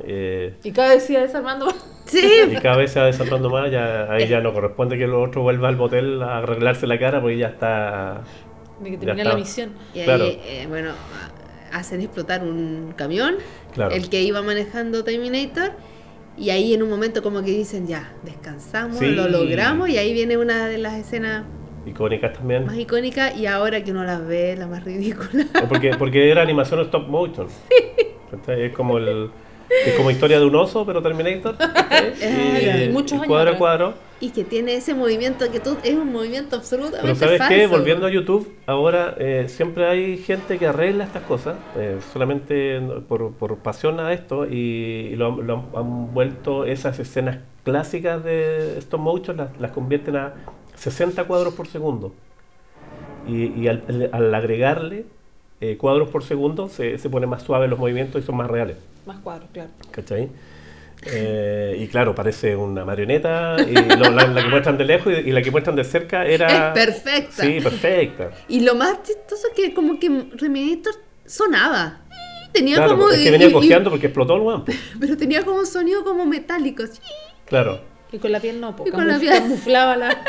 Eh, Y cada vez iba desarmando más. Sí, y cada vez se va desatando más, ya, ahí ya no corresponde que el otro vuelva al motel a arreglarse la cara porque ya está... De que termina la misión. y ahí, Claro. eh, bueno, hacen explotar un camión, Claro. el que iba manejando Terminator, y ahí en un momento como que dicen, ya, descansamos, Sí. lo logramos, y ahí viene una de las escenas Icónicas también. más icónicas, y ahora que uno las ve, la más ridícula. Porque, porque era animación stop motion. ¿Cachai? Es como el es como historia de un oso, pero Terminator. Y muchos años cuadro a cuadro. Y que tiene ese movimiento que tú, es un movimiento absolutamente Pero ¿sabes falso. qué? Volviendo a YouTube, ahora eh, siempre hay gente que arregla estas cosas, eh, solamente por, por pasión a esto, y, y lo, han- lo han, han vuelto esas escenas clásicas de stop motion, las, las convierten a 60 cuadros por segundo. Y, y al, al agregarle eh, cuadros por segundo, se, se pone más suave los movimientos y son más reales. Más cuadros, claro. ¿Cachai? Eh, y claro, parece una marioneta, y lo- la, la que muestran de lejos y, y la que muestran de cerca era... Es perfecta. Sí, perfecta. Y lo más chistoso es que como que Terminator sonaba. Tenía Claro, como... es que y- venía y- cojeando porque explotó el guampo. pero tenía como un sonido como metálico. así. Claro. Y con la piel no, po, Y con la camuf- piel. camuflaba, la,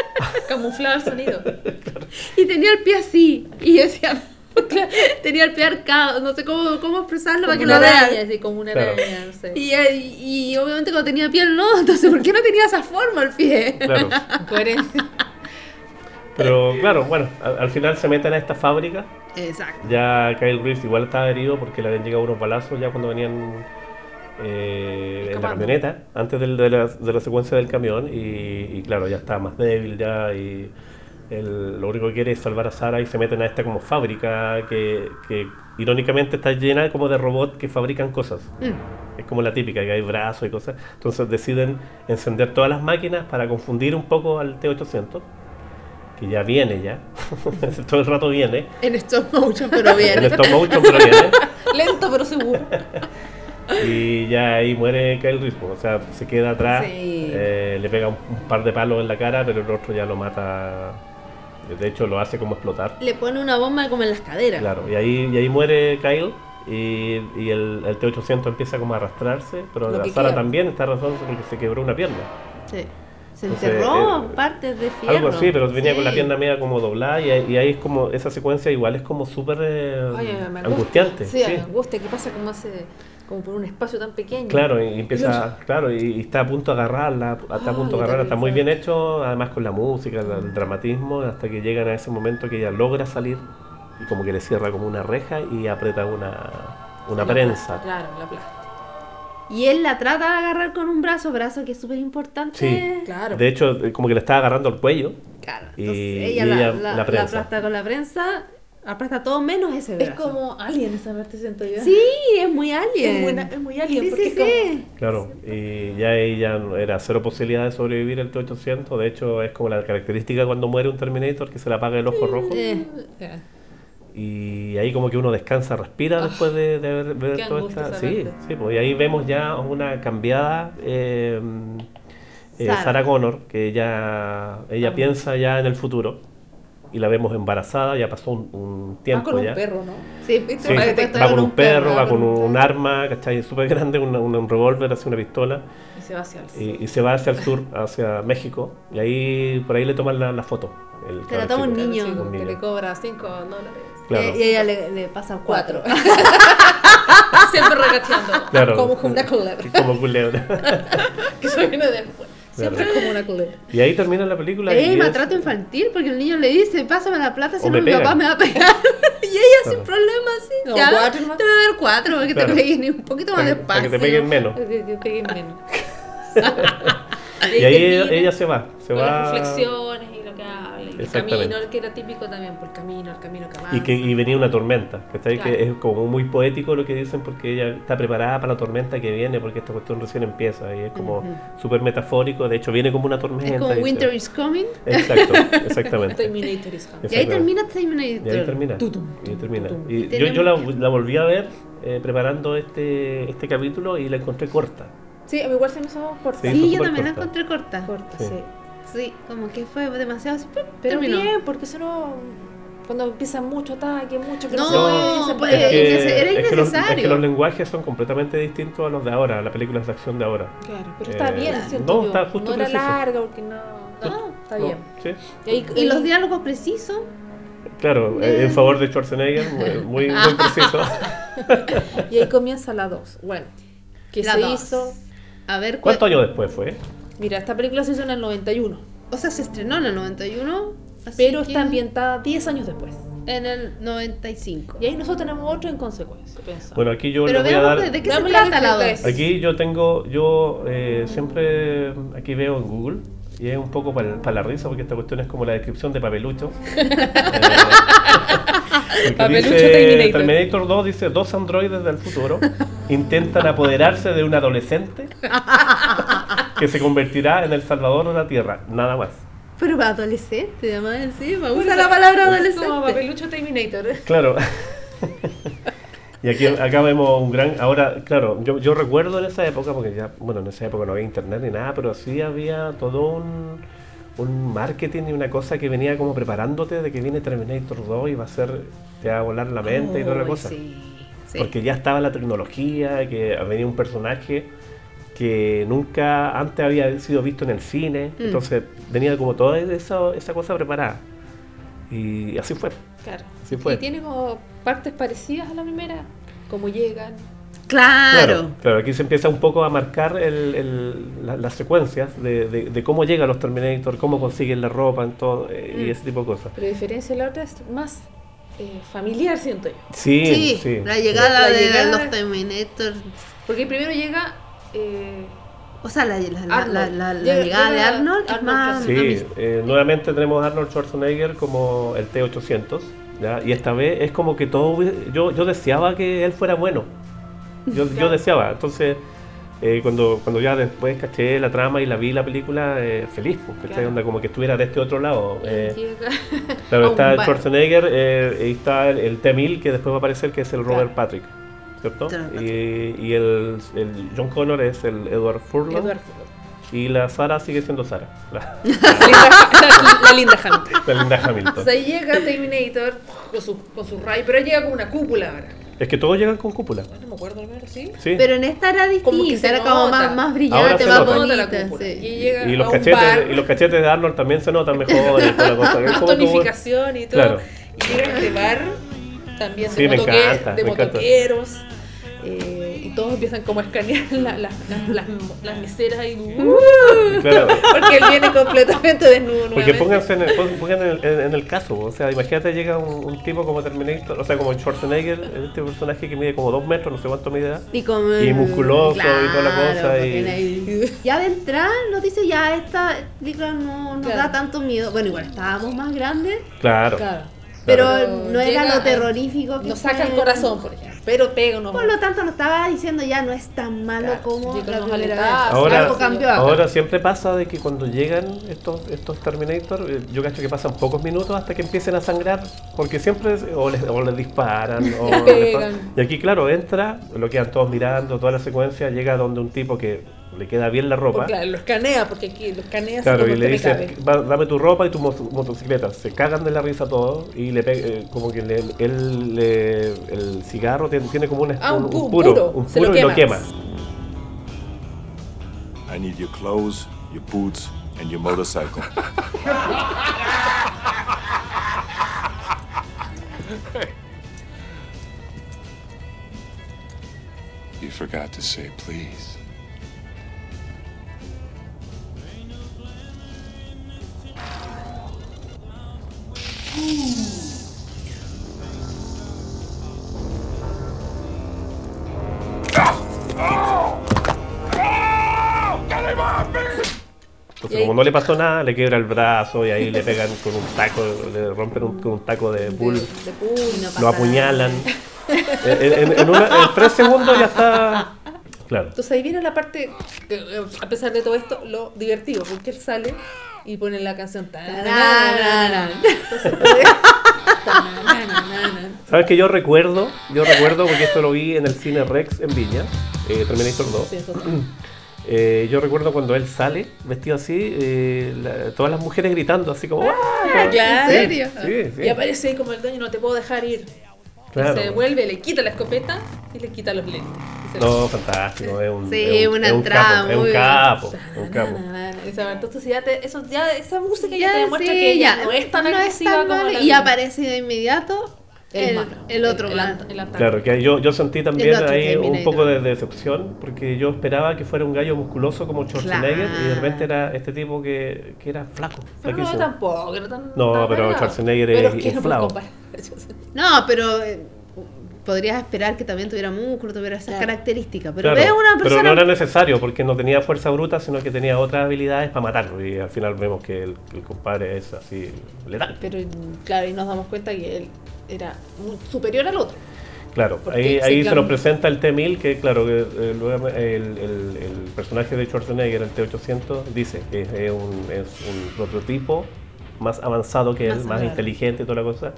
camuflaba el sonido. Y tenía el pie así. Y yo decía... tenía el pie arcado. No sé cómo, cómo expresarlo para Como que una lo araña, vean. así como una Claro. araña, no sé. Y, eh, y obviamente cuando tenía piel no. Entonces, ¿por qué no tenía esa forma el pie? Claro. Coherencia. Pero claro, bueno, al, al final se meten a esta fábrica. Exacto. Ya Kyle Reese igual estaba herido porque le habían llegado unos balazos ya cuando venían eh, en la camioneta, antes del- de, la, de la secuencia del camión. Y, y claro, ya está más débil ya y lo único que quiere es salvar a Sara y se meten a esta como fábrica que, que irónicamente está llena como de robots que fabrican cosas. Mm. Es como la típica, que hay brazos y cosas. Entonces deciden encender todas las máquinas para confundir un poco al T-800, que ya viene ya. Todo el rato viene. En stop motion, pero bien. En stop motion, pero viene. Lento pero seguro. Y ya ahí muere Kyle pues, O sea, se queda atrás, Sí. eh, le pega un, un par de palos en la cara, pero el otro ya lo mata. De hecho, lo hace como explotar. Le pone una bomba como en las caderas. Claro, y ahí, y ahí muere Kyle. Y, y el, el T-800 empieza como a arrastrarse, pero Lo la Sara también está arrastrándose porque se quebró una pierna. Sí. Se enterró eh, partes de fierro. Algo así, pero venía con la pierna media como doblada y, ahí- y ahí es como, esa secuencia igual es como súper eh, angustiante. Sí, angustia. ¿Qué pasa como hace, como por un espacio tan pequeño? Claro, y empieza, claro, y, y está a punto de agarrarla, está a punto de agarrarla, está muy bien hecho, además con la música, el, dramatismo, hasta que llegan a ese momento que ella logra salir y como que le cierra como una reja y aprieta una, una La prensa. plasta, Claro, la plasta. Y él la trata de agarrar con un brazo, brazo que es súper importante. Sí. Claro. De hecho, eh, como que le estaba agarrando el cuello. Claro. Y- Entonces y ella, la, ella la- la la prensa. aplasta con la prensa, aplasta todo menos ese Es brazo. como alien esa parte, siento yo. Sí, es muy alien. Es muy, es muy alien. Sí, porque sí, es como- sí. Claro, y ya ella no- era cero posibilidad de sobrevivir el T-800. De hecho, es como la característica cuando muere un Terminator que se le apaga el ojo rojo. Eh, Ya. Y ahí como que uno descansa, respira después de, de ver, ver qué toda esta... Sí, sí, pues y ahí vemos ya una cambiada eh, eh, Sarah. Sarah Connor, que ya ella Ah. piensa ya en el futuro. Y la vemos embarazada, ya pasó un, un Va tiempo con un perro, ¿no? sí, ¿Viste? Sí, Va va con un perro, va va con un un, arma, ¿cachai? Súper grande, una- una- un revólver, así una pistola. Y se va hacia el sur. Y, y se va hacia el sur, hacia México. Y ahí, por ahí le toman la, la foto. El Se la cabro toma un niño. Chico, que le cobra 5 dólares. Claro. Eh, y ella le, le pasa cuatro. Cuatro. Siempre regateando. Claro. Como una culebra. Como culebra. Que eso viene después. Siempre Claro. como una culebra. Y ahí termina la película. Es y es- maltrato infantil porque el niño le dice, pásame la plata, si O no me mi papá me va a pegar. y ella sin Claro. problema, sí. No, ya, cuatro te voy a dar cuatro para que Claro. te peguen un poquito más para, que- para despacio. que te peguen menos. Que, que peguen menos. Y ahí ella, ella se va. Se con va. las reflexiones y lo que habla. Y el camino, que era típico también, por el camino, el camino que avanza. Y, que, y venía una tormenta, ¿cachai? Claro. Que es como muy poético lo que dicen porque ella está preparada para la tormenta que viene porque esta cuestión recién empieza y es como súper metafórico, de hecho viene como una tormenta. Es como y se- Winter is Coming. Exacto, exactamente. Terminator is coming. Y ahí termina Terminator. Y ahí termina. Tutum, Y ahí termina. tutum. Y yo, yo la, la volví a ver eh, preparando este, este capítulo y la encontré corta. Sí, a mí igual se me hizo corta. Sí, yo también la corta. encontré corta. Corta, Sí. sí. Sí, como que fue demasiado. Pero terminó. bien, porque si no, cuando empieza mucho ataque, mucho que no, No, se puede, pues, puede. eh, era es que los, es que innecesario. los lenguajes son completamente distintos a los de ahora, las películas de acción de ahora. Claro, pero está Eh, bien, siento no, yo. está justo no era preciso. larga porque no. No, está ¿no? bien. Sí, Y, ahí- Y los diálogos precisos. claro, eh, en favor de Schwarzenegger, muy, muy, muy preciso. y ahí comienza la 2. Bueno, que La se dos. hizo. A ver, ¿Cuántos cu- años después fue? Mira, esta película se hizo en el 91, O sea, se estrenó en el 91. así pero que está ambientada 10 años después. En el 95. Y ahí nosotros tenemos otro en consecuencia. pensamos. Bueno, aquí yo Pero les voy a dar... de, de qué se trata la diferencia. 2. Aquí yo tengo, yo eh, siempre aquí veo en Google y es un poco para la risa porque esta cuestión es como la descripción de Papelucho. Eh, porque Papelucho dice, Terminator. Terminator 2 dice dos androides del futuro intentan apoderarse de un adolescente que se convertirá en el salvador de la Tierra, nada más. Pero para adolescente, además encima. Por Usa la palabra Como adolescente. papelucho Terminator. Claro. Y aquí acá vemos un gran. Ahora, claro, yo, yo recuerdo en esa época, porque ya, bueno, en esa época no había internet ni nada, pero sí había todo un, un marketing y una cosa que venía como preparándote de que viene Terminator 2 y va a ser. te va a volar la mente y toda la cosa. Sí, sí. Porque ya estaba la tecnología, que venía un personaje que nunca antes había sido visto en el cine, Mm. entonces venía como toda esa, esa cosa preparada. Y así fue. Claro. Fue. Y tiene como partes parecidas a la primera. Como llegan. Claro. Claro, aquí se empieza un poco a marcar el- el- la- las secuencias de, de- de cómo llegan los Terminator, cómo consiguen la ropa en todo, eh, y Mm. ese tipo de cosas. Pero a diferencia de la otra es más eh, familiar, siento yo. Sí, Sí, sí. la llegada La de llegada- los Terminator. Porque primero llega. Eh, O sea, la, la, la, la- la- la Llega- llegada de Arnold es más. Sí, eh, nuevamente tenemos a Arnold Schwarzenegger como el T-800, ¿ya? y esta vez es como que todo, yo, yo deseaba que él fuera bueno, yo, yo deseaba, entonces eh, cuando, cuando ya después caché la trama y la vi la película, eh, feliz, porque Claro. onda como que estuviera de este otro lado. eh, Claro, un está. Schwarzenegger eh, y está el, el T-1000 que después va a aparecer que es el Robert Claro. Patrick, ¿cierto? Y, y el, el John Connor es el Edward Furlong Edward y la Sara sigue siendo Sara, la, La linda, la linda Hamilton. la Linda Hamilton. Entonces ahí llega Terminator con su, con su rayo, pero llega con una cúpula ahora. Es que todos llegan con cúpula. No me acuerdo ¿sí? Sí. Pero en esta era Como que distinta, se era como más, más Ahora brillante, se más bonita. cúpula. sí. Y llega y los a un cachetes bar, y los cachetes de Arnold también se notan mejor y toda la cosa. Es más como que- tonificación y todo. Claro. Y llega a este bar también de, Sí, me motoque- encanta, de me encanta. Y todos empiezan como a escanear la- la- la- las, las miseras y Claro. porque él viene completamente desnudo Porque nuevamente. pónganse en el, pon- pongan en el, en- en el caso, o sea, imagínate llega un, un tipo como Terminator, o sea, como Schwarzenegger, este personaje que mide como dos metros, no sé cuánto mide, Y, como, Y musculoso y toda la cosa, y- Ya de entrada nos dice, ya esta película no nos Claro. da tanto miedo. Bueno, igual estábamos más grandes, claro. Claro. pero Pero no era llega lo a- terrorífico que Nos saca el fue. corazón, por ejemplo. Pero pega unos Por lo tanto, nos estaba diciendo ya no es tan malo Claro, como la primera vez. Ahora- Algo cambió acá. Ahora siempre pasa de que cuando llegan estos, estos Terminator, eh, yo cacho que pasan pocos minutos hasta que empiecen a sangrar, porque siempre o les, o les disparan, o Les Y aquí, claro, entra, lo quedan todos mirando, toda la secuencia, llega donde un tipo que le queda bien la ropa. Porque, claro, lo escanea, porque aquí lo escanea Claro, y le dice, cabe. "Va- dame tu ropa y tu mo- motocicleta. Se cagan de la risa todos y le pe- eh, como que le- él, le- el cigarro tiene, tiene como un, Ah, un un pu- puro, puro. un Se lo puro y lo quema. I need your clothes, your boots, and your motorcycle. you forgot to say please. Entonces, como no le pasó nada, le quiebra el brazo y ahí le pegan con un taco, le rompen un, con un taco de pasa lo apuñalan. en, en- en una- en tres segundos ya está. Claro. Entonces ahí viene la parte, que, eh, a pesar de todo esto, lo divertido, porque él sale y pone la canción. ¿Sabes que yo recuerdo? Yo recuerdo porque esto lo vi en el cine Rex en Viña, eh, Terminator 2. Sí, eso sí. Eh, yo recuerdo cuando él sale vestido así, eh, la- todas las mujeres gritando así como ¡Ah! claro. Sí, ¿En serio? Sí, sí. Y aparece ahí como el dueño, no te puedo dejar ir. Claro. Se devuelve, le quita la escopeta y le quita los lentes. No, fantástico, es un, Sí, es un- una es un entrada capo, es un capo, un capo. Entonces ya, te- eso, ya esa música ya, Ya, te demuestra sí, que ya, no es tan no es agresiva tan como la Y aparece de inmediato el, el, malo, el otro el, antagónico. Claro, que yo, yo sentí también ahí un poco de decepción, porque yo esperaba que fuera un gallo musculoso como Schwarzenegger y de repente era este tipo que, que era flaco. Pero no tampoco, no tan. No, tan pero. Schwarzenegger Pero es puedo comparar. No, pero eh, podrías esperar que también tuviera músculo, tuviera esas Claro. características. Pero Claro, una pero persona. no era necesario porque no tenía fuerza bruta, sino que tenía otras habilidades para matarlo. Y al final vemos que el, el compadre es así letal. Pero claro, y nos damos cuenta que él era superior al otro. Claro, Porque ahí, sí, ahí se nos presenta el T-1000, que claro, que eh, luego el, el- el personaje de Schwarzenegger, el T-800, dice que es un, es un prototipo más avanzado que él, Más más avanzado. inteligente y toda la cosa,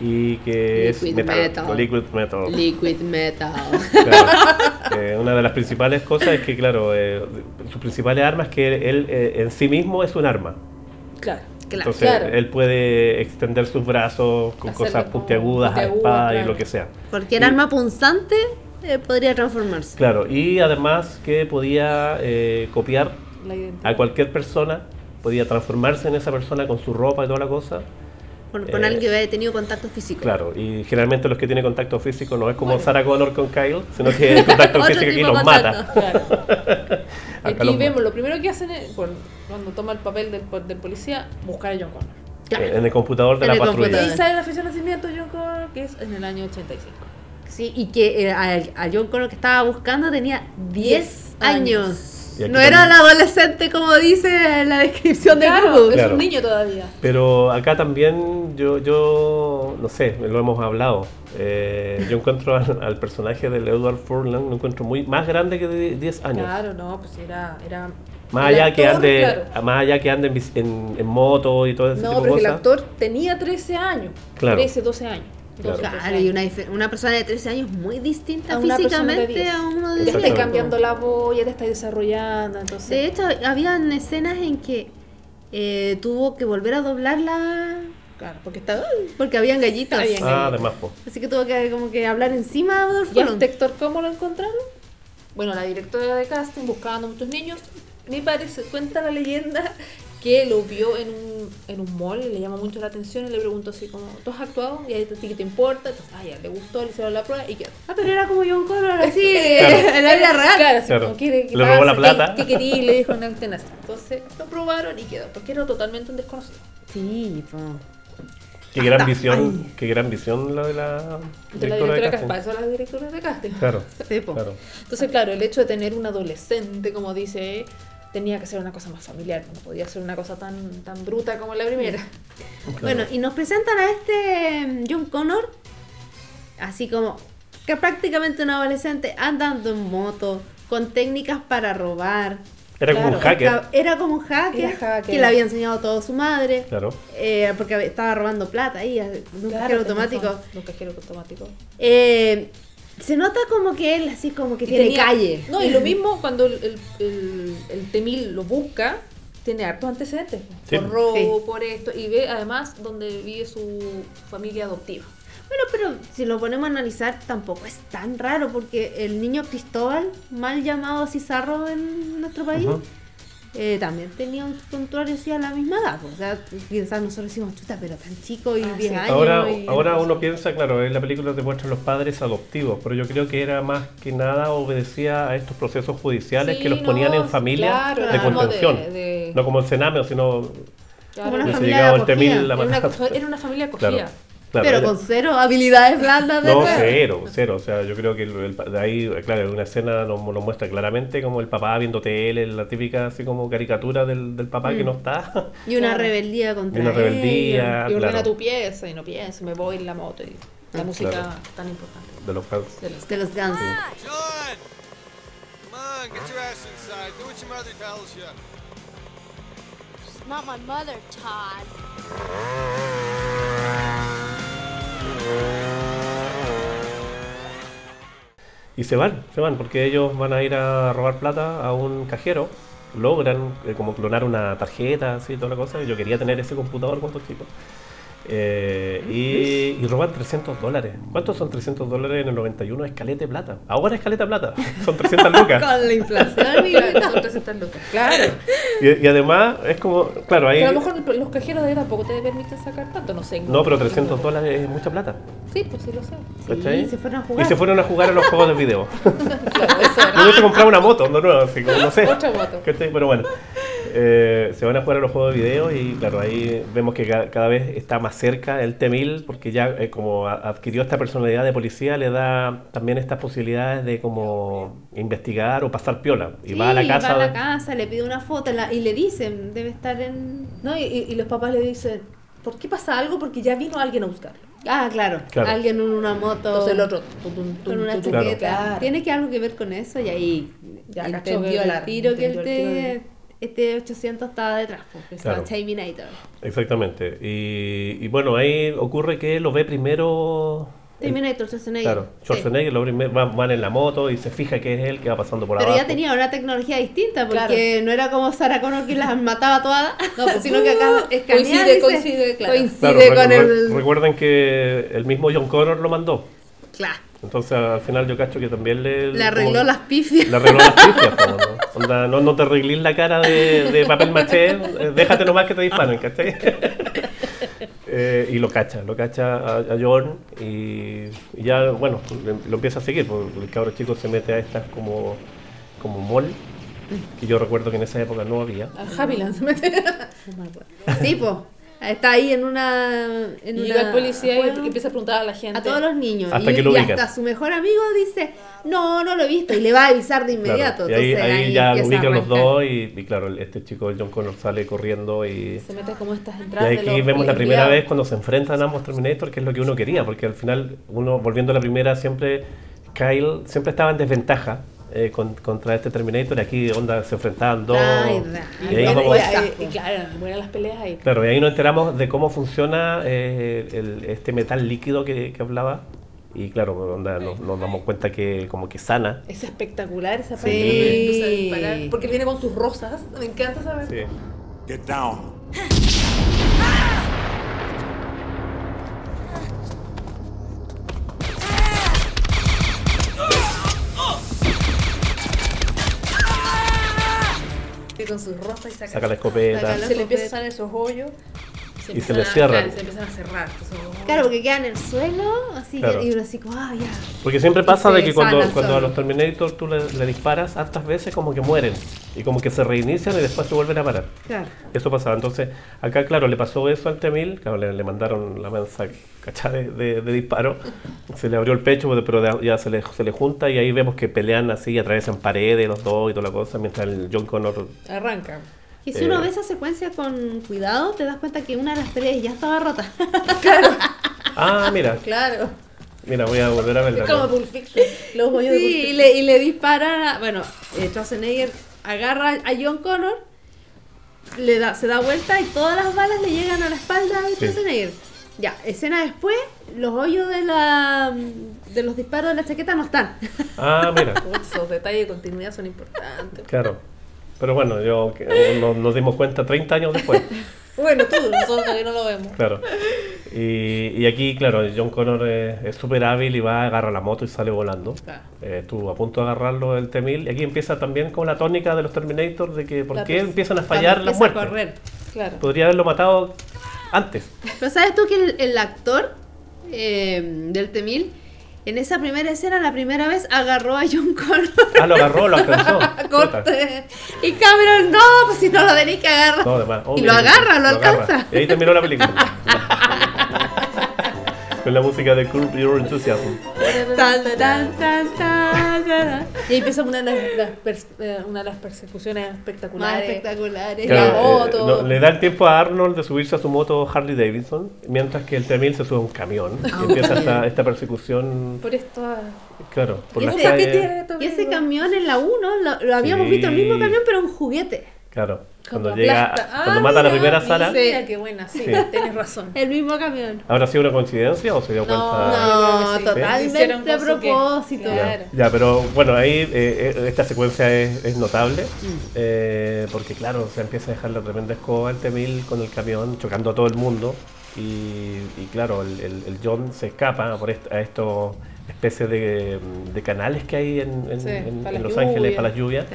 y que es Liquid metal, metal. o liquid metal. Liquid metal. Claro. Eh, una de las principales cosas es que, claro, eh, sus principales armas es que él eh, en sí mismo es un arma. Claro. Claro. Entonces claro. él puede extender sus brazos con Hacerlo cosas puntiagudas, puntiagudas, espadas y claro. lo que sea. Cualquier Y- arma punzante eh, podría transformarse. Claro, y además que podía eh, copiar a cualquier persona, podía transformarse en esa persona con su ropa y toda la cosa. Con, con Eh, alguien que haya tenido contacto físico. Claro, y generalmente los que tienen contacto físico no es como Bueno. Sarah Connor con Kyle, sino que el contacto físico aquí los contacto. mata. Claro. Y aquí los vemos, mata. lo primero que hacen es, bueno, cuando toma el papel del, del policía, buscar a John Connor. Claro. En el computador de En la Y patrulla. computador. ahí sale la fecha de nacimiento de John Connor, que es en el año 85. Sí, y que eh, a, a John Connor que estaba buscando tenía 10 Diez años. años. No era el adolescente como dice en la descripción de Claro, Google. es Claro. un niño todavía. Pero acá también yo, yo no sé, lo hemos hablado. Eh, yo encuentro al, al personaje del Edward Furlong, lo encuentro muy más grande que de 10 años. Claro, no, pues era. era Más allá, que ande, claro. más allá que ande en, bici- en, en moto y todo ese No, tipo de pero el actor tenía 13 años. Claro. 13, 12 años. Claro. 12, 13 Claro, y una, una persona de 13 años muy distinta A físicamente 10. a uno de Ya 10. estáis Exactamente. cambiando la voz, ya te estáis desarrollando, entonces. De hecho, habían escenas en que eh, tuvo que volver a doblarla claro, porque está. porque habían gallitos. Habían Ah, además, po. Así que tuvo que como que hablar encima de ¿Y este actor cómo lo encontraron? Bueno, la directora de casting buscando muchos niños. Me parece, cuenta la leyenda que lo vio en un, en un mall, le llamó mucho la atención y le preguntó así como, ¿tú has actuado? Y ahí te que te importa, entonces, ah, ya, le gustó, le hicieron la prueba y quedó. Ah, pero era como John Connor, así, Claro. en la vida real. Claro, así Claro. como, ¿quiere, qué Le robó la plata. ¿Qué, qué quería? Y le dijo, no, tenaz. Entonces lo probaron y quedó, porque era totalmente un desconocido. Sí, po. Qué gran visión, ay. qué gran visión la de la De la directora directora de de casting. Para eso las directoras de casting. Claro, Sí, claro. Entonces, claro, el hecho de tener un adolescente, como dice, tenía que ser una cosa más familiar, no podía ser una cosa tan, tan bruta como la primera. Bueno, y nos presentan a este mm, John Connor, así como que prácticamente un adolescente andando en moto, con técnicas para robar. Era como un hacker. Era, como un hacker, Era hacker. que le había enseñado todo su madre, Claro. eh, porque estaba robando plata ahí, de un Claro, cajero automático. de Un cajero automático. Eh, se nota como que él así como que Y tiene tenía- calle. No, y lo mismo cuando el, el, el, el Temil lo busca, tiene hartos antecedentes. Sí. Por robo, Sí. por esto, y ve además donde vive su familia adoptiva. Bueno, pero si lo ponemos a analizar, tampoco es tan raro, porque el niño Cristóbal, mal llamado Cizarro en nuestro país. Eh, también tenía un prontuario así a la misma edad. pues, O sea, quizás nosotros decimos chuta, pero tan chico y Ah, 10 sí. años. Ahora, y- ahora uno piensa, claro, en la película te muestran los padres adoptivos, pero yo creo que era más que nada obedecía a estos procesos judiciales Sí, que los ponían en familia claro, de como de- contención. de- No como el Sename, sino Claro, Como una familia acogida. Era, una, era una familia acogida. Claro, claro, pero era- con cero habilidades blandas de No, nuevo. cero, cero. O sea, yo creo que el- el- de ahí, claro, una escena nos, nos muestra claramente como el papá viendo tele, la típica así como caricatura del, del papá que Mm. no está. Y una Claro. rebeldía contra Y una ella. rebeldía. y ordena claro. tu pieza y no piensa, me voy en la moto y la Ah, música claro. tan importante. De los fans. de los- De los Guns. John! Come on, get your ass inside. Do what your mother tells you. She's not my mother, Todd. Y se van, se van, porque ellos van a ir a robar plata a un cajero. Logran eh, como clonar una tarjeta, así, toda la cosa. Yo quería tener ese computador cuando chico. Eh, y, y roban 300 dólares. ¿Cuántos son 300 dólares en el 91? Escalete plata. Ahora escaleta plata. Son 300 lucas. Con la inflación. y- Claro, son 300 lucas. Claro. Y, y además es como, claro, ahí... Pero a lo mejor los cajeros de ahí tampoco te permiten sacar tanto, no sé. No, pero 300 dólares es mucha plata. Sí, pues sí lo sé. Sí, se fueron a jugar. Y se fueron a jugar a los juegos de video. Claro, eso. Yo hubiese comprado una moto, no, no, así como, no sé. Otra moto. ¿Cachai? Pero bueno, eh, se van a jugar a los juegos de video y claro, ahí vemos que ca- cada vez está más cerca el T-1000 porque ya eh, como adquirió esta personalidad de policía le da también estas posibilidades de como investigar o pasar piola. Y Sí, va a la casa. va a la de- casa, le pide una foto la- y le dicen, debe estar en... No, y, y- y los papás le dicen, ¿por qué pasa algo? Porque ya vino alguien a buscarlo. Ah, claro, Claro. alguien en una moto Entonces el otro... tum, tum, tum, con una chaqueta. Claro. Tiene que algo que ver con eso y ahí Ya entendió el tiro que entendió el este, este 800 estaba detrás, porque Claro. estaba Terminator. Exactamente. Y, y bueno, ahí ocurre que lo ve primero. Terminator, Schwarzenegger. Claro, sí. Schwarzenegger lo primer- van, van en la moto y se fija que es él que va pasando por Pero abajo. ya tenía una tecnología distinta, porque no era como Sarah Connor que las mataba todas, sino que acá escaneaba Coincide, coincide, claro. coincide Claro, con re- el... Recuerden que el mismo John Connor lo mandó. Claro, Entonces al final yo cacho que también le... le arregló como- las pifias. Le arregló las pifias, po, ¿no? Onda, no, no te arreglís la cara de, de papel maché, eh, déjate nomás que te disparen, ¿cachai? Eh, y lo cacha, lo cacha a, a John y, y ya, bueno, le- lo empieza a seguir, porque el cabro chico se mete a estas como, como mall, que yo recuerdo que en esa época no había. Al Happyland se mete. Sí, pues. Está ahí en una. En Y una llega el policía y bueno, empieza a preguntar a la gente. a todos los niños. Hasta y, que lo y ubican. hasta su mejor amigo dice: No, no lo he visto. Y le va a avisar de Claro, inmediato. y ahí, Entonces, ahí ya lo ubican los dos y, y claro, este chico John Connor sale corriendo y... Se mete como estas Y entradas de aquí los vemos la primera vez cuando se enfrentan ambos Terminator, que es lo que uno quería, porque al final, uno volviendo a la primera, siempre Kyle siempre estaba en desventaja eh, con- contra este Terminator, y aquí onda se enfrentaban dos. Ay, y ahí vamos- y ahí- y claro, buenas las peleas ahí. claro, y ahí nos enteramos de cómo funciona eh, el- este metal líquido que, que hablaba. Y claro, onda, nos, nos damos cuenta que como que sana. Es espectacular esa parte. Sí. donde empieza a disparar, Porque viene con sus rosas. Me encanta saber. Sí. Get down. con sus rosas y saca, Saca la escopeta. Saca la se le empiezan a escopeta. salir esos hoyos. Y se empiezan le a- cierran. claro, se empiezan a cerrar. son- Claro, porque queda en el suelo, así Claro. que, y uno así como, ah, ya. Porque siempre pasa se de que cuando, cuando a los Terminator tú le, le disparas hartas veces como que mueren y como que se reinician y después se vuelven a parar. Claro. Eso pasaba. Entonces, acá, claro, le pasó eso al T-1000, claro, le, le mandaron la mansa cachá de, de- de disparo, se le abrió el pecho, pero ya se le, se le junta y ahí vemos que pelean así, atraviesan paredes los dos y toda la cosa, mientras el John Connor... Arranca. Y si Eh. uno ve esa secuencia con cuidado, te das cuenta que una de las paredes ya estaba rota. Ah, mira, Claro. mira, voy a volver a verla. Es como Pulp Fiction. Los hoyos de Pulp Sí, y Fiction. le, y le dispara, bueno, eh, Schwarzenegger agarra a John Connor, le da, se da vuelta y todas las balas le llegan a la espalda de Sí. Schwarzenegger. Ya, escena después, los hoyos de la de los disparos de la chaqueta no están. Ah, mira, Esos detalles de continuidad son importantes. claro. Pero bueno, yo nos, nos dimos cuenta 30 años después. Bueno, tú, nosotros todavía no lo vemos. Claro. Y, y aquí, claro, John Connor es súper hábil y va, agarra la moto y sale volando. Claro. Eh, estuvo a punto de agarrarlo el T-1000. Y aquí empieza también con la tónica de los Terminator de que por La qué empiezan a fallar las a muertes. correr. Claro. Podría haberlo matado antes. Pero ¿sabes tú que el, el actor eh, del T-1000 en esa primera escena, la primera vez, agarró a John Connor Ah, lo agarró, lo alcanzó. Y Cameron, no, pues si no lo tenéis que agarrar. No, oh, y lo agarra, lo, alcanza. agarra. Y ahí terminó la película. Con la música de Curb Your Enthusiasm. Tan, tan, tan, tan, tan. Y ahí empieza una de las, las pers- eh, una de las persecuciones Más espectaculares. espectaculares. Claro, La eh, moto. no, le da el tiempo a Arnold de subirse a su moto Harley Davidson, mientras que el T-1000 se sube a un camión. Ah, y empieza esta, esta persecución, Por esto. ah, claro, por Y las ese- calles. Y ese camión en la 1 lo, lo habíamos Sí. visto el mismo camión, pero en juguete. Claro, Cuando cuando llega, aplasta. Ah, cuando mata a la primera Sara. Mira, qué buena, sí, Sí. tienes razón. El mismo camión. ¿Habrá sido una coincidencia o se dio No, cuenta? No, sí. totalmente a que- propósito. Ya, pero bueno, ahí eh, eh, esta secuencia es, es notable, Mm. eh, porque claro, se empieza a dejar la tremenda escoba el T-1000 con el camión, chocando a todo el mundo, y, y claro, el, el- el John se escapa por est- a estos especies de, de canales que hay en, en- Sí, en- para en las Los Ángeles para las lluvias,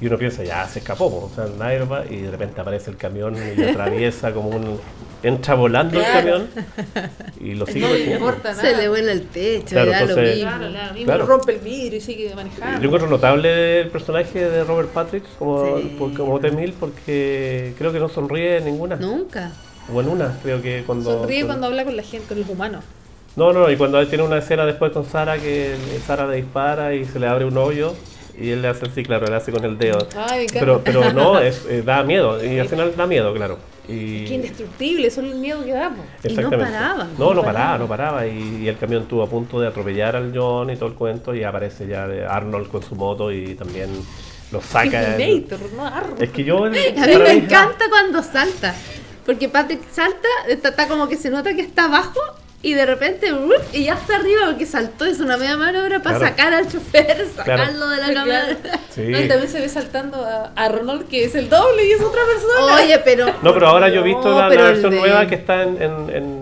y uno piensa, ya se escapó, po, o sea, nadie lo va, y de repente aparece el camión y atraviesa como un... entra volando el camión y lo sigue No le importa nada. Se le vuela el techo, Claro, ya entonces- lo mismo. Claro, claro, mismo Claro. rompe el vidrio y sigue manejando. Yo encuentro notable el personaje de Robert Patrick como, Sí. por- como T-1000 porque creo que no sonríe en ninguna. Nunca. O en una, creo que cuando... Sonríe cuando- cuando habla con la gente, con los humanos. No, no, y cuando él tiene una escena después con Sara que Sara le dispara y se le abre un hoyo y él le hace así, claro, le hace con el dedo. Ay. Pero, pero no, es, eh, da miedo y al final da miedo, claro. Y, Qué indestructible, eso es el miedo que damos. Y no paraba. No, no paraba, no paraba. Y, y el camión estuvo a punto de atropellar al John y todo el cuento. Y aparece ya Arnold con su moto y también lo saca. Terminator, no Arnold. Es que yo. A mí me encanta cuando salta. Porque Patrick salta, está, está como que se nota que está abajo y de repente ¡rup! y ya está arriba porque saltó, es una media maniobra para Claro. sacar al chofer, sacarlo de la Claro. cámara. Sí. No, y también se ve saltando a Arnold, que es el doble y es otra persona. Oye, pero. No, pero ahora yo he visto No, la, versión de- nueva que está en, en, en- en-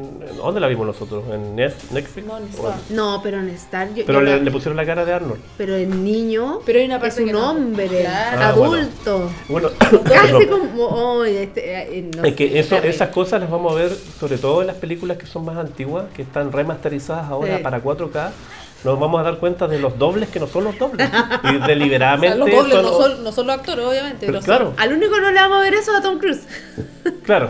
¿Dónde la vimos nosotros? ¿En Netflix? No, en Bueno, Star. No, pero en Star. yo- pero yo le, la- le pusieron la cara de Arnold. pero el niño Pero hay una es parte un que no. hombre, Claro. Ah, adulto. Bueno, Casi como. oh, este, eh, no Es que eso, esas cosas las vamos a ver sobre todo en las películas que son más antiguas, que están remasterizadas ahora Sí. para 4K. Nos vamos a dar cuenta de los dobles que no son los dobles. Y O sea, deliberadamente. los dobles son- no son, no son los actores, obviamente. Pero claro, Al único no le vamos a ver eso a Tom Cruise. claro,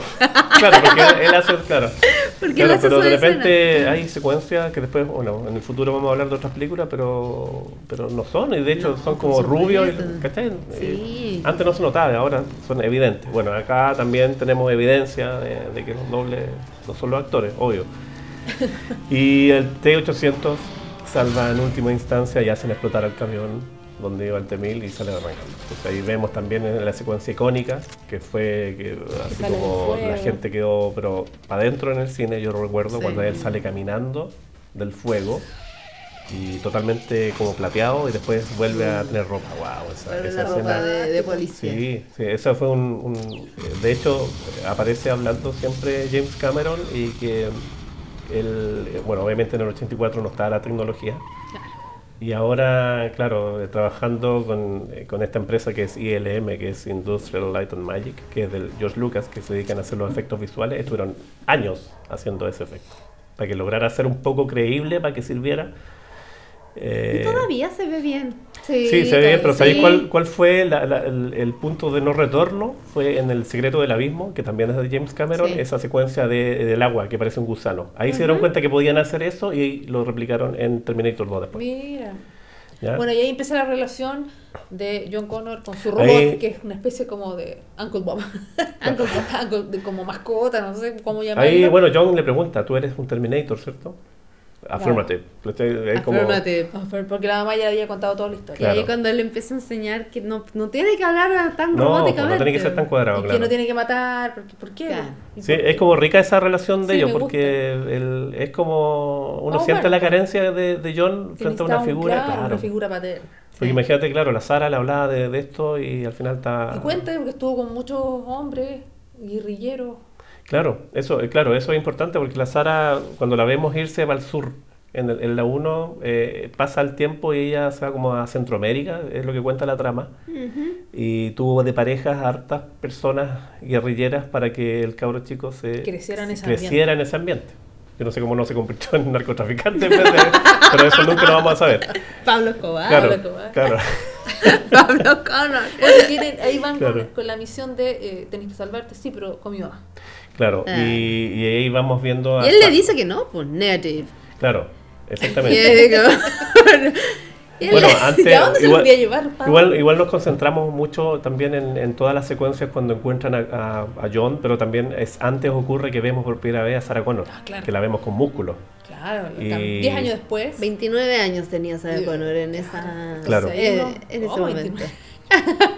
claro, porque él hace, claro. Porque Claro, él hace pero de escena. repente hay secuencias que después, bueno, en el futuro vamos a hablar de otras películas, pero pero no son, y de hecho No, son como rubios, y-. ¿cachai? Sí. Antes no se notaba, ahora son evidentes. Bueno, acá también tenemos evidencia de, de que los dobles no son los actores, obvio. Y el T-800 salva en última instancia y hacen explotar el camión donde iba el T-1000 y sale arrancando. Entonces ahí vemos también en la secuencia icónica que fue que así como la gente quedó pero para adentro en el cine, yo recuerdo Sí. cuando él sale caminando del fuego y totalmente como plateado y después vuelve a tener ropa. Wow, esa, esa la ropa escena. de, de policía. Sí, sí, eso fue un, un- De hecho, aparece hablando siempre James Cameron y que él, bueno, obviamente en el 84 no estaba la tecnología. Y ahora, claro, eh, trabajando con, eh, con esta empresa que es ILM, que es Industrial Light and Magic, que es del George Lucas, que se dedican a hacer los efectos visuales, estuvieron años haciendo ese efecto, para que lograra ser un poco creíble, para que sirviera. Eh, Y todavía se ve bien. Sí, se ve bien, pero ¿sabéis cuál, cuál fue la- la- el, el punto de no retorno? Fue en El secreto del abismo, que también es de James Cameron, Sí. esa secuencia de- del agua que parece un gusano. Ahí se dieron cuenta que podían hacer eso y lo replicaron en Terminator 2 después. Mira. ¿ya? Bueno, y ahí empieza la relación de John Connor con su robot, Ahí- que es una especie como de Uncle Bob. Uncle Bob, Uncle- de como mascota, no sé cómo llamarlo. Ahí, bueno, John le pregunta, tú eres un Terminator, ¿cierto? Affirmative. Le estoy- ahí como- Affirmative. Porque la mamá ya había contado toda la Y historia. Claro. ahí cuando él empieza a enseñar que no, no tiene que hablar tan No, pues, robóticamente. no tiene que ser tan cuadrado, Y que claro. no tiene que matar, porque, ¿por qué? Claro. ¿Y Sí, por qué? es como rica esa relación de Sí, ellos, porque el- es como uno Como siente la muerto. carencia de, de John Que frente a una necesitaba un- figura, claro, claro. una figura paterna. Porque imagínate, claro, la Sara le hablaba de, de esto y al final está... Y cuenta, porque estuvo con muchos hombres, guerrilleros. Claro, eso, eh, claro, eso es importante porque la Sara, cuando la vemos irse va al sur. En, el- en la 1 eh, pasa el tiempo y ella se va como a Centroamérica, es lo que cuenta la trama. Y tuvo de parejas hartas personas guerrilleras para que el cabro chico se Creciera en ese creciera en ese ambiente. Yo no sé cómo no se convirtió en narcotraficante, en vez de- pero eso nunca lo vamos a saber. Pablo Escobar. Claro, Escobar. claro. Pablo Connor. Ahí van con- la misión de eh, tenés que salvarte, sí, pero con mi mamá. Claro, Ah. y, y ahí vamos viendo... Y él hasta- le dice que no, pues negative. Claro, Y exactamente. Bueno, antes, ¿Y a dónde se lo igual, llevar, igual, igual nos concentramos mucho también en, en todas las secuencias cuando encuentran a, a- a John, pero también es antes ocurre que vemos por primera vez a Sarah Connor, Ah, claro. que la vemos con músculos. Claro, Y- 10 años después. 29 años tenía Sarah. Connor en esa Claro. eh, en ese oh, momento. 29.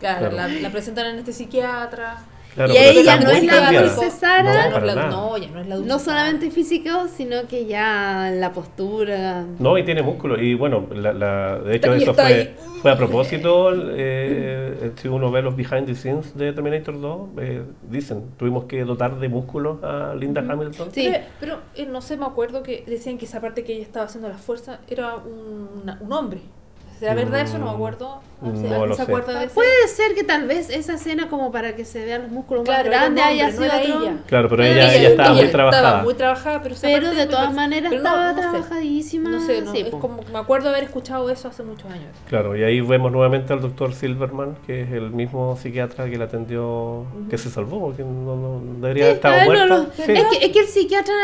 Claro, Claro. La, la presentan en este psiquiatra. Claro, Y ella está no es la dulce Sara. No, ya no, es la, nada. no, ya no es la dulce No solamente físico, sino que ya la postura. No, y tiene músculo. Y bueno, la, la- de hecho eso fue, ahí. fue a propósito. eh, si uno ve los behind the scenes de Terminator 2, eh, dicen, tuvimos que dotar de músculos a Linda Hamilton. Sí. Pero, pero, eh, no sé, me acuerdo que decían que esa parte que ella estaba haciendo la fuerza era un, una- un hombre. ¿Será verdad eso? No me acuerdo. No ¿Alguien lo se sé. acuerda de? Puede ser que tal vez esa escena como para que se vean los músculos Claro, más grandes haya hombre, no sido otro. ella. Claro, pero Pero ella, ella- ella estaba ella muy Estaba trabajada. muy trabajada, pero Pero de todas maneras no, estaba no sé. trabajadísima. No sé, no, Sí, es como, me acuerdo haber escuchado eso hace muchos años. Claro, y ahí vemos nuevamente al doctor Silverman, que es el mismo psiquiatra que la atendió, que se salvó, porque no, no- debería haber estado no, muerta. no. Sí. Es, que, es que el psiquiatra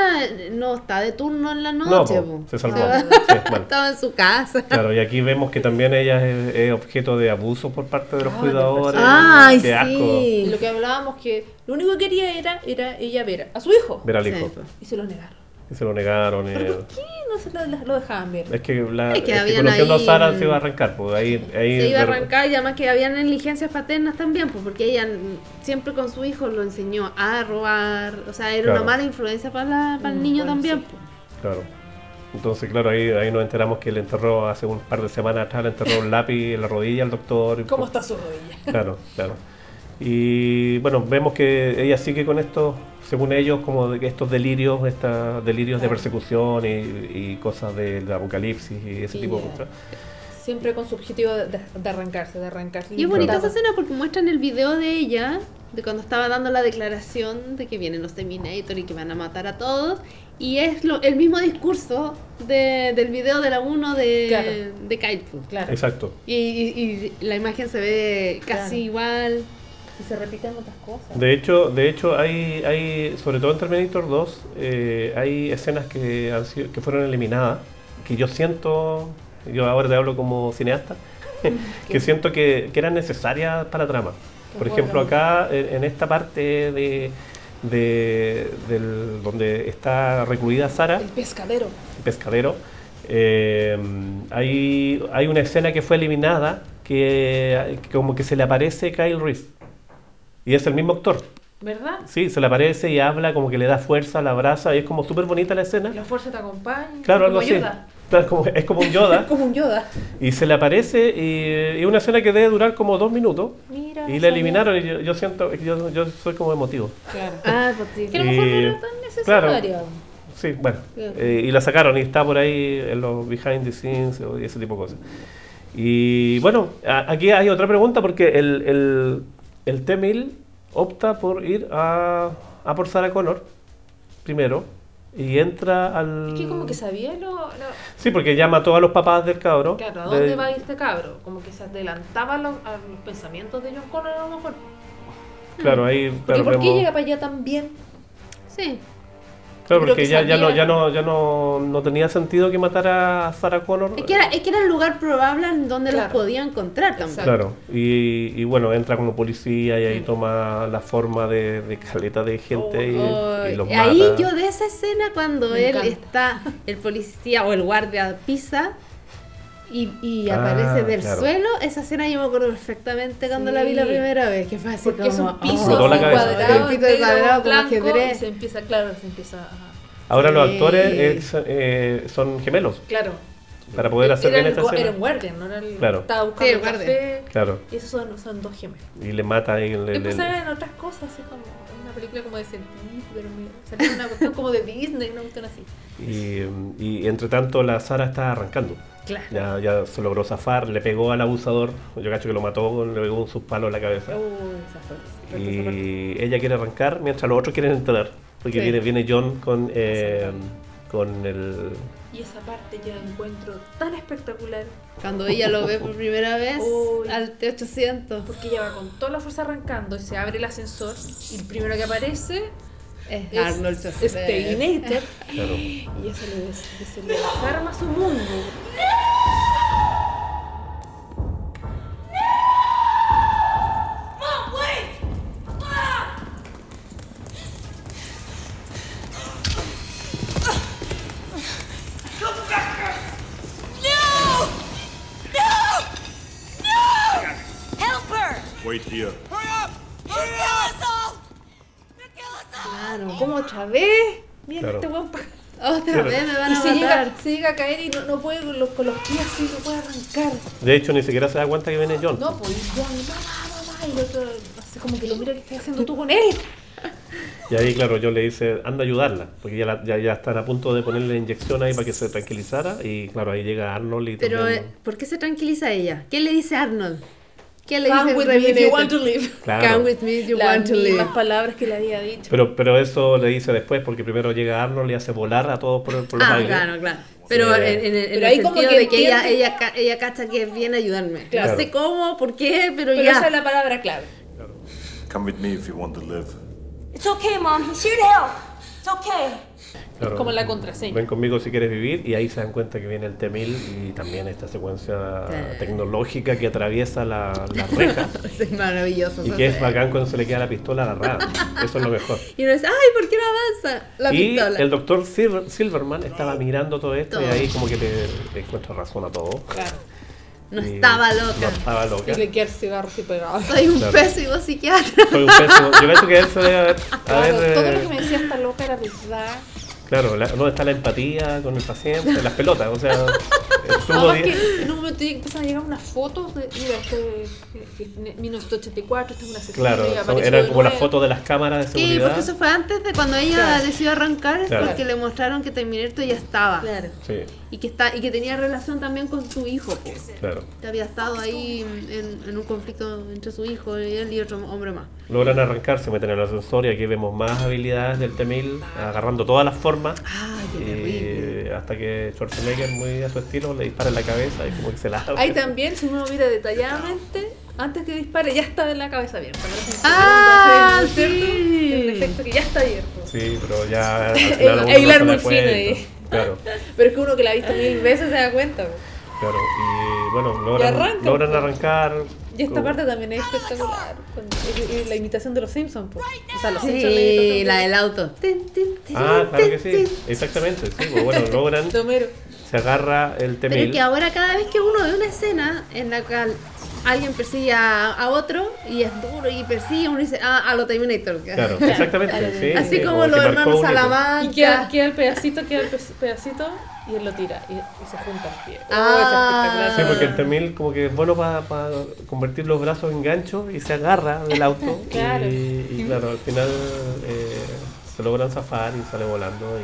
no está de turno en la No, noche. po, po. se salvó. va- Sí, bueno. Estaba en su casa. Claro, y aquí vemos que también ella es, es objeto de abuso por parte de los Ay, cuidadores. Ay, Qué asco sí. lo que hablábamos que lo único que quería era, era ella ver a su hijo. ver al hijo. Y se lo negaron. Y se lo negaron. ¿Pero eh, por qué no se lo, lo dejaban ver? Es que, la, Es que es que habían conociendo ahí- a Sara se iba a arrancar. Pues ahí, ahí Se iba a arrancar y además que habían negligencias paternas también, pues porque ella siempre con su hijo lo enseñó a robar, o sea, era Claro. una mala influencia para, la- para el niño bueno, también. sí. pues. Claro. Entonces, claro, ahí, ahí nos enteramos que le enterró hace un par de semanas atrás, le enterró un lápiz en la rodilla al doctor. y ¿Cómo por- está su rodilla? Claro, claro. Y bueno, vemos que ella sigue con estos, según ellos, como de estos delirios, estos delirios de persecución y, y cosas del apocalipsis y ese Sí, tipo de cosas. Siempre con su objetivo de, de- de arrancarse, de arrancarse. Y es bonita esa escena porque muestran el video de ella, de cuando estaba dando la declaración de que vienen los Terminator y que van a matar a todos. Y es lo, el mismo discurso de- del video de la 1 de, Claro. de Kite Food. Claro. Exacto. Y, y- y la imagen se ve casi Claro. igual. Si se repiten otras cosas. De hecho, de hecho hay, hay, sobre todo en Terminator 2, eh, hay escenas que, han sido, que fueron eliminadas, que yo siento, yo ahora te hablo como cineasta, que siento que, que eran necesarias para la trama. Por ejemplo, acá, en esta parte de, de- del- donde está recluida Sara, El pescadero. pescadero, eh, hay, hay una escena que fue eliminada que, que como que se le aparece Kyle Reese. Y es el mismo actor. ¿Verdad? Sí, se le aparece y habla como que le da fuerza, la abraza y es como súper bonita la escena. La fuerza te acompaña. Claro, algo como así. Claro, Es como, es como un Yoda Como un Yoda. y se le aparece y, y una escena que debe durar como dos minutos Mira. y la eliminaron y yo, yo siento, yo, yo soy como emotivo. Claro. Ah, pues sí. Que a lo mejor no era tan necesaria. sí, bueno. Eh, y la sacaron y está por ahí en los behind the scenes y ese tipo de cosas. Y bueno, a- aquí hay otra pregunta porque el, el, el T-1000 opta por ir a, a por Sarah Connor primero y entra al... Es que como que sabía lo, lo- Sí, porque mató a los papás del cabro. Claro, ¿a De- dónde va a ir este cabro? Como que se adelantaba a los, a los pensamientos de John Connor a lo mejor. Claro, ahí... Claro, ¿Por qué vemos- llega para allá tan bien? Sí. Claro, porque que ya, ya, no, ya, no, ya no, no tenía sentido que matara a Sarah Connor. Es que, era, es que era el lugar probable en donde Claro. los podía encontrar también. Exacto. Claro, y, y bueno, entra como policía y ahí Mm. toma la forma de, de caleta de gente y- Oh, y, los ahí mata. yo de esa escena cuando Me él encanta. está, el policía o el guardia pisa y, y Ah, aparece del claro. suelo, esa escena yo me acuerdo perfectamente cuando la vi la primera vez, que fue así Porque es como, un piso cabeza. cuadrado, Un piso de cuadrado como blanco, ajedrez. y se empieza, claro, se empieza a... Ahora los actores es, eh, son gemelos Claro. Para poder hacer era bien el, esta gu- era escena. un guardian, no era el... Claro. Estaba buscando Sí, el el guardia. café. Claro, Y esos son, son dos gemelos. y le mata ahí. Le, Que le- pasaban en otras cosas, así como en una película como de sentido, pero salió una cuestión como de Disney, una cuestión así. y, y entre tanto la Sara está arrancando. Claro. Ya, ya se logró zafar, le pegó al abusador, yo cacho que lo mató, le pegó un sus palos en la cabeza. Parte. Y ella quiere arrancar mientras los otros quieren entrar. Porque Sí. viene, viene John con, eh, con el... Y esa parte yo la encuentro tan espectacular. cuando ella lo ve por primera vez Uy. al T800. Porque ella va con toda la fuerza arrancando y se abre el ascensor y el primero que aparece Es es Arnold Schwarzenegger. Stayinator Claro. y ella se le, des- se le desarma su mundo. Otra vez. Mira Claro. este weón Otra vez me van Y a se matar. llega, se llega a caer y no, no puede con los, con los pies así, no puede arrancar. De hecho, ni siquiera se da cuenta que viene John. No, pues y John, mamá, mamá, y el otro, así como que lo mira que estás haciendo tú con él. Y ahí, claro, John le dice, anda a ayudarla. Porque ya, la- ya, ya están a punto de ponerle la inyección ahí para que se tranquilizara. Y claro, ahí llega Arnold y Pero, también- eh, ¿por qué se tranquiliza ella? ¿Qué le dice Arnold? ¿Qué le Come with me if you want to live. Claro. Come with me if you Las want to live. mismas palabras que le había dicho. Pero, pero eso le dice después, porque primero llega Arnold y hace volar a todos por, por los Ah, claro, claro. Pero Sí. en, en el- en Pero el ahí como que de que ella, ella, ella cacha que viene a ayudarme. Claro. No sé cómo, por qué, pero, Pero ya. esa es la palabra clave. Come with me if you want to live. It's okay, Mom. He's here to help. It's okay. Claro. como la contraseña. Ven conmigo si quieres vivir y ahí se dan cuenta que viene el T-1000 y también esta secuencia tecnológica que atraviesa la, la reja Es maravilloso. y que es bacán cuando se le queda la pistola agarrada. Eso es lo mejor. Y uno dice, ay, ¿por qué no avanza la y pistola? el doctor Sil- Silverman estaba mirando todo esto y ahí como que le, le encuentra razón a todo. Claro. No Y estaba No loca. estaba loca. Y le queda el cigarro así pegado. Soy un Claro. pésimo psiquiatra. Fue un pésimo. Yo creo que él se debe haber... Claro, haber, todo eh, lo que me decía esta loca era verdad. Claro, la- ¿dónde está la empatía con el paciente? Las pelotas, o sea, estuvo Además que en un momento empiezan a llegar unas fotos de, mira, este es 1984, esta es una sesión Claro, y son- apareció eran como las fotos de las cámaras de Sí, seguridad. porque eso fue antes de cuando ella Claro. decidió arrancar, es Claro. porque le mostraron que Terminator ya estaba. Claro. Sí, Y que está y que tenía relación también con su hijo, po. claro. que había estado ahí en, en un conflicto entre su hijo y él y otro hombre más. Logran arrancar, se meten en el ascensor y aquí vemos más habilidades del T-1000 agarrando todas las formas. Ay, qué y terrible. hasta que Schwarzenegger, muy a su estilo, le dispara en la cabeza y como que se la abre. Ahí también, si uno mira detalladamente, antes que dispare ya está en la cabeza abierta. Ah, sí. Un efecto que ya está abierto. Sí, pero ya. El- el hilar muy fino ahí. Claro, Pero es que uno que la ha visto mil veces se da cuenta. claro. Y bueno, logran, arrancan, logran arrancar. Y esta como- parte también es espectacular. con- y- y la imitación de los Simpsons. po. O sea, los Simpsons la Sí, la de- del auto. Ah, claro que sí, exactamente. Sí, pues bueno, logran. de Homero. Se agarra el Pero es T-1000. que ahora cada vez que uno ve una escena en la cual alguien persigue a, a otro y es duro y persigue, uno dice, ah, a lo Terminator. Claro, exactamente. sí, Así sí, como que los hermanos. Salamanca. Y queda, queda el pedacito, queda el pe- pedacito y él lo tira y, y se junta el pie. Oh, Ah. es Sí, porque el T-1000 como que es bueno para convertir los brazos en gancho y se agarra del auto. Claro. Y, y claro, al final eh, se logran zafar y sale volando.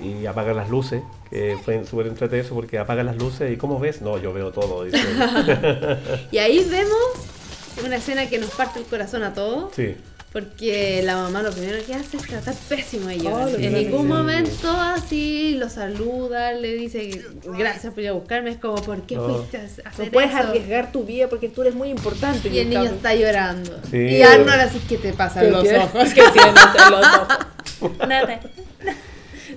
Y, y apaga las luces, que fue súper entretenido eso porque apaga las luces y ¿cómo ves? No, yo veo todo. dice. Y ahí vemos una escena que nos parte el corazón a todos. sí, Porque la mamá lo primero que hace es tratar pésimo a ellos. Oh, en ningún que- momento así lo saluda, le dice gracias por ir a buscarme. Es como, ¿por qué No. fuiste a hacer No puedes eso? arriesgar tu vida porque tú eres muy importante. Y el niño está llorando. Sí. Y Arnold así que te pasa ¿Qué en los tiene? ojos. ¿Qué tienes en los ojos? Nada.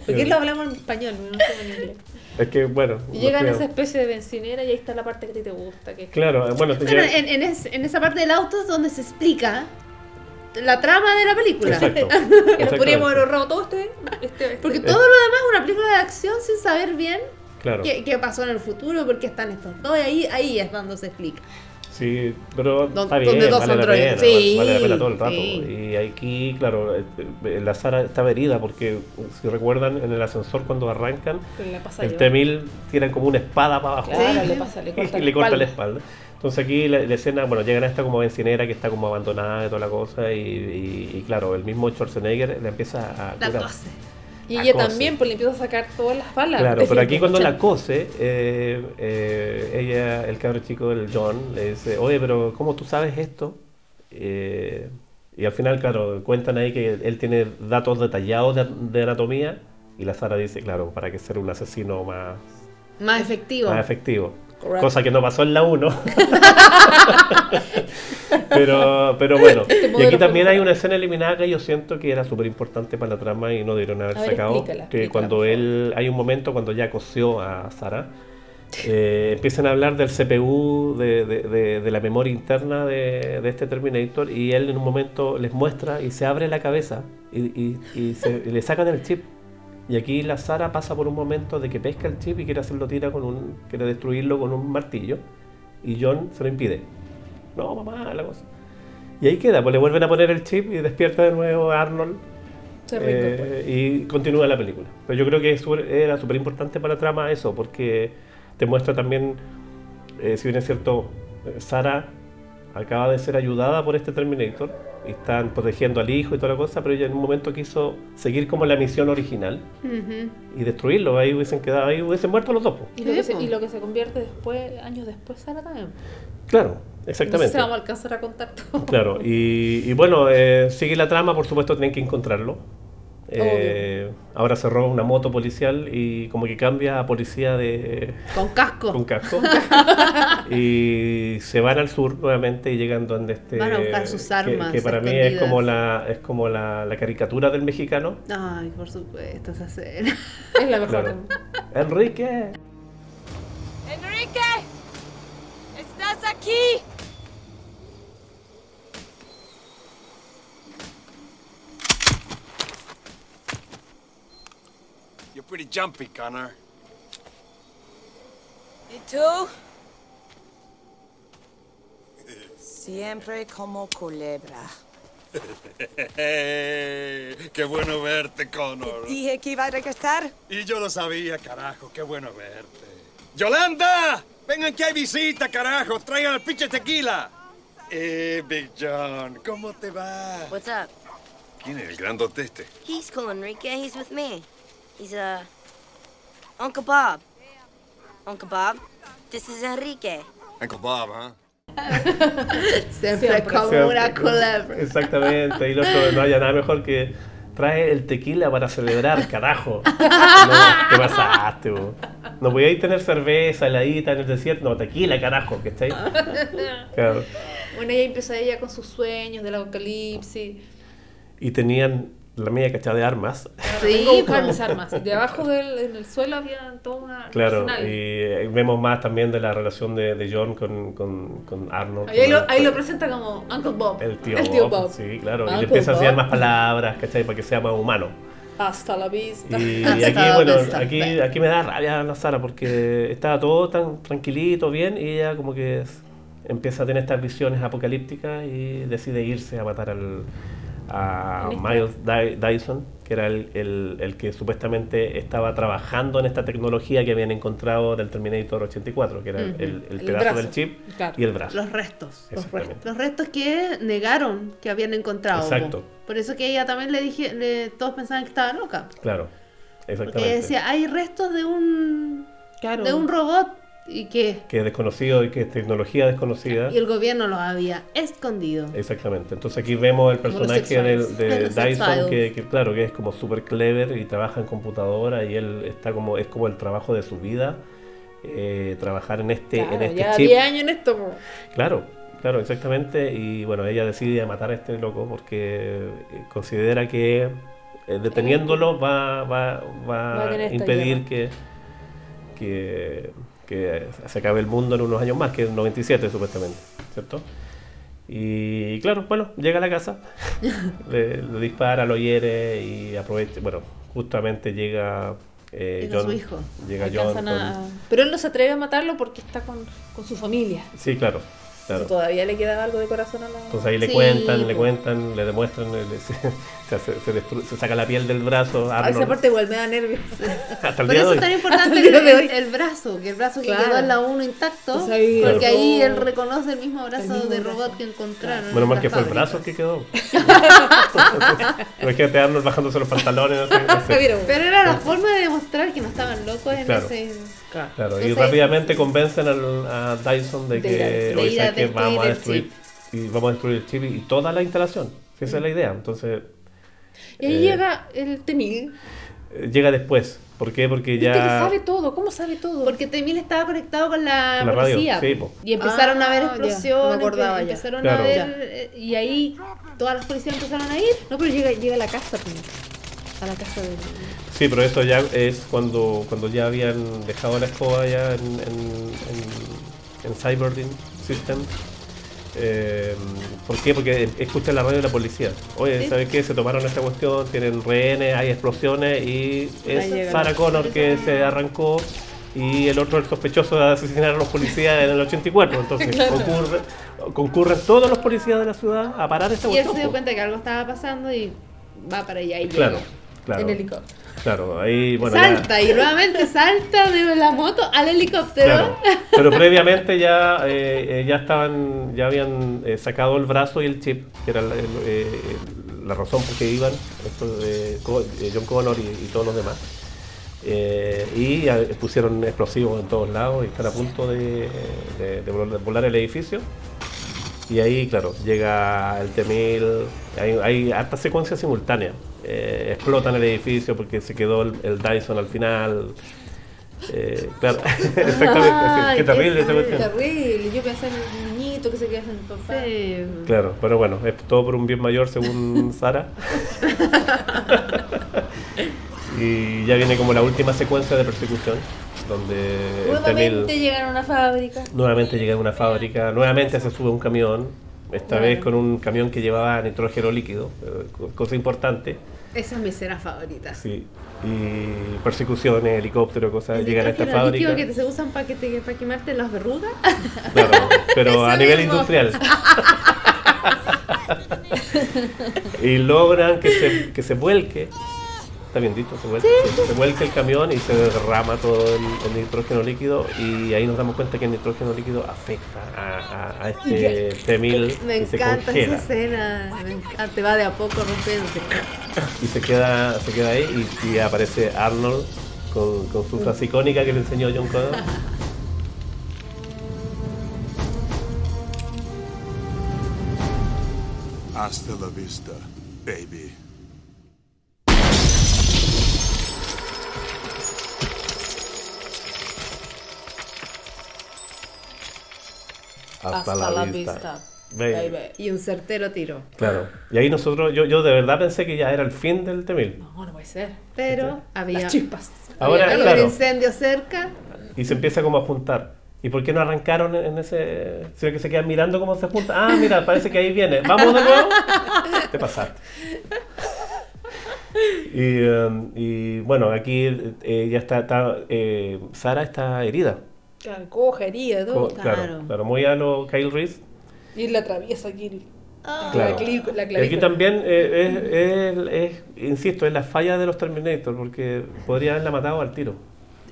¿Por qué lo hablamos en español? No en inglés. es que bueno. Y llegan a esa especie de bencinera y ahí está la parte que a ti te gusta. Que Claro, bueno, te Bueno, en, en es- en esa parte del auto es donde se explica la trama de la película. Exacto. que nos podríamos haber ahorrado todo este. este, este- Porque todo lo demás es una película de acción sin saber bien Claro. qué, qué pasó en el futuro, por qué están estos dos. Y ahí, ahí es cuando se explica. Sí, pero Don- está bien, donde dos vale la pena, Sí, vale la pena todo el rato. sí. Y aquí, claro, eh, eh, la Sara estaba herida porque, si recuerdan, en el ascensor cuando arrancan, el yo. T-1000 tiran como una espada para abajo Claro, Sí. le pasa, le corta y la le corta la espalda. Entonces aquí la, la escena, bueno, llegan a esta como bencinera que está como abandonada y toda la cosa y, y- y claro, el mismo Schwarzenegger le empieza a La curar. Y La ella también, pues le empieza a sacar todas las balas. Claro, de pero aquí cuando la cose, eh, eh, ella, el cabro chico, el John, le dice, oye, pero ¿cómo tú sabes esto? Eh, y al final, claro, cuentan ahí que él tiene datos detallados de, de anatomía y la Sara dice, claro, para que ser un asesino más, Más efectivo. más efectivo. Correcto. Cosa que no pasó en la 1. pero, pero bueno, y modelo aquí también hay una escena eliminada que yo siento que era súper importante para la trama y no debieron haber A ver, sacado. explícala, que explícala, cuando él, hay un momento cuando ya cosió a Sara, eh, empiezan a hablar del CPU, de, de- de- de la memoria interna de, de este Terminator y él en un momento les muestra y se abre la cabeza y, y- y se- y le sacan el chip. Y aquí la Sara pasa por un momento de que pesca el chip y quiere hacerlo tira con un, quiere destruirlo con un martillo y John se lo impide. No, mamá, la cosa. Y ahí queda, pues le vuelven a poner el chip y despierta de nuevo a Arnold Se eh, y continúa la película. Pero yo creo que era súper importante para la trama eso, porque te muestra también, eh, si bien es cierto, Sara acaba de ser ayudada por este Terminator están protegiendo al hijo y toda la cosa, pero ella en un momento quiso seguir como la misión original Ujú. y destruirlo. Ahí hubiesen quedado, ahí hubiesen muerto los dos. Y lo, que se, y lo que se convierte después, años después, Sara también. Claro, No sé exactamente. si vamos a alcanzar a contar todo. Claro, y, y bueno, eh, sigue la trama, por supuesto tienen que encontrarlo. Eh, ahora se roba una moto policial y como que cambia a policía de Con casco. con casco y se van al sur nuevamente y llegan donde este Van a buscar sus que- armas que, para mí es como la es como la, la caricatura del mexicano Ay, por supuesto, esa escena. Es la mejor. claro. Enrique Enrique! ¿Estás aquí? You're pretty jumpy, Connor. ¿Y tú? Siempre como culebra. ¡Qué bueno verte, Connor! Dije que iba a regresar. Y yo lo sabía, carajo, qué bueno verte. ¡Yolanda! Vengan que hay visita, carajo. Traigan el pinche tequila. Eh, Big John, ¿cómo te va? What's up? ¿Quién es el grandote este? He's cool, Enrique. He's with me. He's, uh, Uncle Bob. Uncle Bob, this is Enrique. Uncle Bob, ¿ah? Siempre, Siempre. como Siempre. una culebra. exactamente y el otro no haya nada mejor que trae el tequila para celebrar carajo no, te pasaste bo. no podíais tener cerveza heladita en el desierto no tequila carajo que estáis claro. Bueno, ella empieza ella con sus sueños del apocalipsis. y tenían la media cachada de armas Sí, buscar po. mis armas. Y debajo del en el suelo había toda una Claro, arsenal. y eh, vemos más también de la relación de, de John con, con, con Arnold. Ahí, lo, con- ahí lo presenta como Uncle Bob. El tío, el tío Bob, Bob. Sí, claro. y Uncle le empieza a enseñar Bob. más palabras, ¿cachai? Para que sea más humano. Hasta la vista. Y, Hasta aquí, bueno, está. aquí, aquí me da rabia la Sara porque estaba todo tan tranquilito, bien, y ella como que es- empieza a tener estas visiones apocalípticas y decide irse a matar al, a Miles Dy- Dyson, que era el, el- el que supuestamente estaba trabajando en esta tecnología que habían encontrado del Terminator 84, que era el- el, el El pedazo brazo, del chip claro. y el brazo. Los restos. Los Exactamente. restos. Los restos que negaron que habían encontrado. Exacto. Por eso que ella también le dije, le- todos pensaban que estaba loca. Claro. Exactamente. Porque decía, hay restos de un, Claro. de un robot y que Que es desconocido y que es tecnología desconocida. y el gobierno lo había escondido. Exactamente. Entonces aquí vemos el personaje del- de, Dyson que, que, claro que es como súper clever y trabaja en computadora y él está como es como el trabajo de su vida eh, trabajar en este Claro, en este ya chip. 10 años en esto. po. Claro, claro, exactamente. Y bueno, ella decide matar a este loco porque eh, considera que eh, deteniéndolo va, va, va Va a impedir que, que, que se acabe el mundo en unos años más, que es el 97 supuestamente, ¿cierto? Y claro, bueno, llega a la casa, le, le dispara, lo hiere y aprovecha, bueno, justamente llega eh, Llega su John. hijo. Llega John. Alcanzan con- a- Pero él no se atreve a matarlo porque está con, con su familia. Sí, claro, claro. Todavía le queda algo de corazón a la. Entonces ahí le Sí, cuentan, le cuentan, le demuestran, le- se, se, hace- se destru- se saca la piel del brazo, a esa Arnold, parte igual me da nervios. hasta el Por día de eso hoy. es tan importante el el, el brazo, que el brazo Claro. que quedó en la 1 intacto, Pues ahí porque Claro. ahí él reconoce el mismo brazo mismo de brazo. robot que encontraron. En mal la que fue el brazo que quedó. Imagínate a Arnold bajándose los pantalones, no sé, no sé. Pero- Pero era la forma de demostrar que no estaban locos en Claro. ese... Claro, y rápidamente convencen al, a Dyson de De que, de a ¿sabes qué? vamos a destruir y vamos a destruir el chip y, y toda la instalación. Esa es la idea. Entonces Y ahí Eh, llega el Temil. eh, llega después. ¿Por qué? Porque Viste que ya sabe todo. ¿Cómo sabe todo? Porque Temil estaba conectado con la, Con la radio, policía. sí, po. y empezaron a Ah, ver ya, explosiones, no me acordaba empe- ya. empezaron Claro. a ver... Ya. eh, Y ahí todas las policías empezaron a ir. No, pero llega, llega a la casa primero. A la casa del. Sí, pero eso ya es cuando, cuando ya habían dejado la escoba ya en, en, en, en Cyberdin Eh, ¿Por qué? Porque escuchan la radio de la policía. Oye, Sí. ¿sabes qué? Se tomaron esta cuestión, tienen rehenes, hay explosiones y es Sarah Connor que se arrancó y el otro el sospechoso de asesinar a los policías en el 84. Entonces concurre- concurren todos los policías de la ciudad a parar esta Y él cuestión. se dio cuenta que algo estaba pasando y va para allá y Claro, llega. claro. En helicóptero. Claro, ahí bueno, ya- salta y nuevamente salta de la moto al helicóptero. Claro, pero previamente ya, eh, eh, ya estaban, ya habían eh, sacado el brazo y el chip, que era la, el- eh, la razón por que iban estos, eh, John Connor y, y todos los demás. Eh, y ya pusieron explosivos en todos lados y están a punto de, de- de vol- volar el edificio. Y ahí, claro, llega el T-1000, hay, hay hartas secuencias simultáneas. Eh, explotan el edificio porque se quedó el, el Dyson al final. Eh, claro, exactamente. Ay, qué terrible esa qué cuestión. Terrible. Yo pensé en el niñito que se queda sin papá. Sí. Claro, pero bueno, es todo por un bien mayor según Sara. y ya viene como la última secuencia de persecución, donde el Nuevamente T-1000 llegan a una fábrica. nuevamente llega a una fábrica, nuevamente se sube un camión, esta vez con un camión que llevaba nitrógeno líquido, eh, co- cosa importante, Esa es mi escena favorita. sí. Y persecuciones, helicóptero, cosas, llegan a esta fábrica. que se usan para que te, para quemarte las verrugas. Claro, pero a nivel industrial. y logran que se, que se vuelque, está bien dicho, se vuelque, se vuelque el camión y se derrama todo el, el nitrógeno líquido y ahí nos damos cuenta que el nitrógeno líquido afecta a, a- a este T-1000 Me y se encanta esa escena. Me encanta. Va de a poco rompiéndose. y se queda, se queda ahí y, y aparece Arnold con, con su frase icónica que le enseñó John Connor. Hasta la vista, baby. Hasta, la, vista. Baby. Baby. Y un certero tiro. Claro. Y ahí nosotros, yo, yo de verdad pensé que ya era el fin del T-1000. No, no puede ser. Pero había, Las chispas. Ahora, había claro. incendio cerca. Y se empieza como a juntar. ¿Y por qué no arrancaron en ese...? Sino que se quedan mirando cómo se junta. Ah, mira, parece que ahí viene. ¿Vamos de nuevo? Te pasaste. Y, um, y, bueno, aquí eh, ya está... está, eh, Sara está herida. Claro, coja, herida, todo. Co- claro, claro, muy a lo Kyle Reese. Y la atraviesa aquí. Claro. La, la aquí también, eh, es, es- es- insisto, es la falla de los Terminator, porque podría haberla matado al tiro.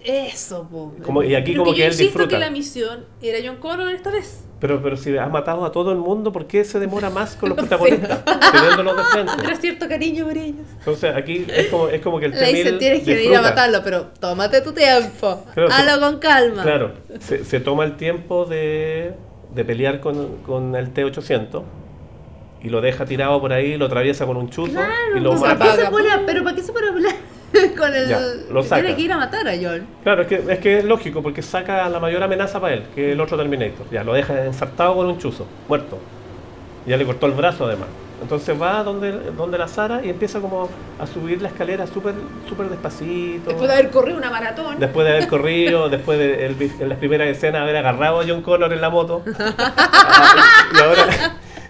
Eso, po. Como, y aquí Pero como que que, yo él insisto disfruta. que la misión era John Connor esta vez. Pero, pero si ha matado a todo el mundo, ¿por qué se demora más con los protagonistas? Teniéndolos de frente. Tendrás cierto cariño por ellos. Entonces aquí es como, es como que el Le dicen, tienes que ir a matarlo, pero tómate tu tiempo. Claro, Hazlo se- con calma. Claro, se, se toma el tiempo de, de pelear con, con el T-800 y lo deja tirado por ahí, lo atraviesa con un chuzo Claro, y lo ¿para mata. se pone pero ¿para qué se pone a hablar con el Ya, lo que saca. tiene que ir a matar a John? Claro, es que, es que es lógico, porque saca la mayor amenaza para él, que es el otro Terminator. Ya, lo deja ensartado con un chuzo, muerto. Ya le cortó el brazo además. Entonces va donde, donde la Sara y empieza como a subir la escalera súper súper despacito. Después de haber corrido una maratón. Después de haber corrido, después de el- en las primeras escenas haber agarrado a John Connor en la moto. y ahora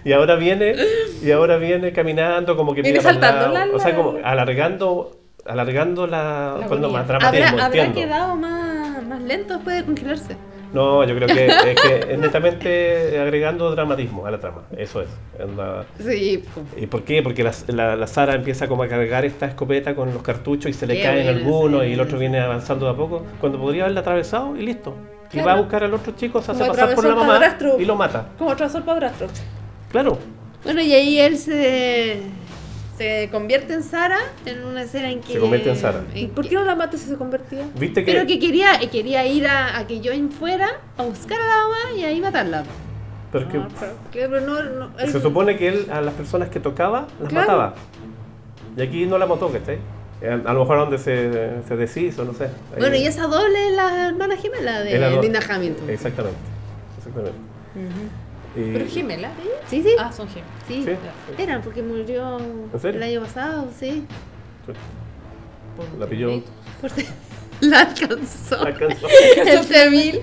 y ahora viene y ahora viene caminando como que Viene saltando lado. la- o sea, la- como alargando alargando la, La cuando más dramatismo, ¿Habrá, habrá quedado más, más lento después de congelarse? No, yo creo que es que es netamente agregando dramatismo a la trama. Eso es. En la- Sí. ¿Y por qué? Porque la, la, la Sara empieza como a cargar esta escopeta con los cartuchos y se le Qué caen buena algunos y el otro viene avanzando de a poco, cuando podría haberla atravesado y listo. Y va a buscar al otro chico, se hace Como pasar por atravesó la mamá padrastro. y lo mata. Como trazó el padrastro. Claro. Bueno, y ahí él se, se convierte en Sara en una escena en que... Se convierte en Sara. ¿Y en por que- qué no la mata si se convertía? ¿Viste que, Pero que quería, quería ir a, a que John fuera a buscar a la mamá y ahí matarla. pero es que Ah, pero, ¿qué? Pero no, no, él- se supone que él a las personas que tocaba las Claro. mataba. Y aquí no la mató, ¿cachai? Eh, A lo mejor donde se, se deshizo, no sé. Ahí- Bueno, y esa doble es la hermana gemela de Linda Hamilton. Exactamente. Exactamente. ¿Pero es gemela? Sí, sí. Ah, son gemelas. Sí, Sí. eran porque murió el año pasado, sí. La pilló. Por la alcanzó. La alcanzó. El T-1000.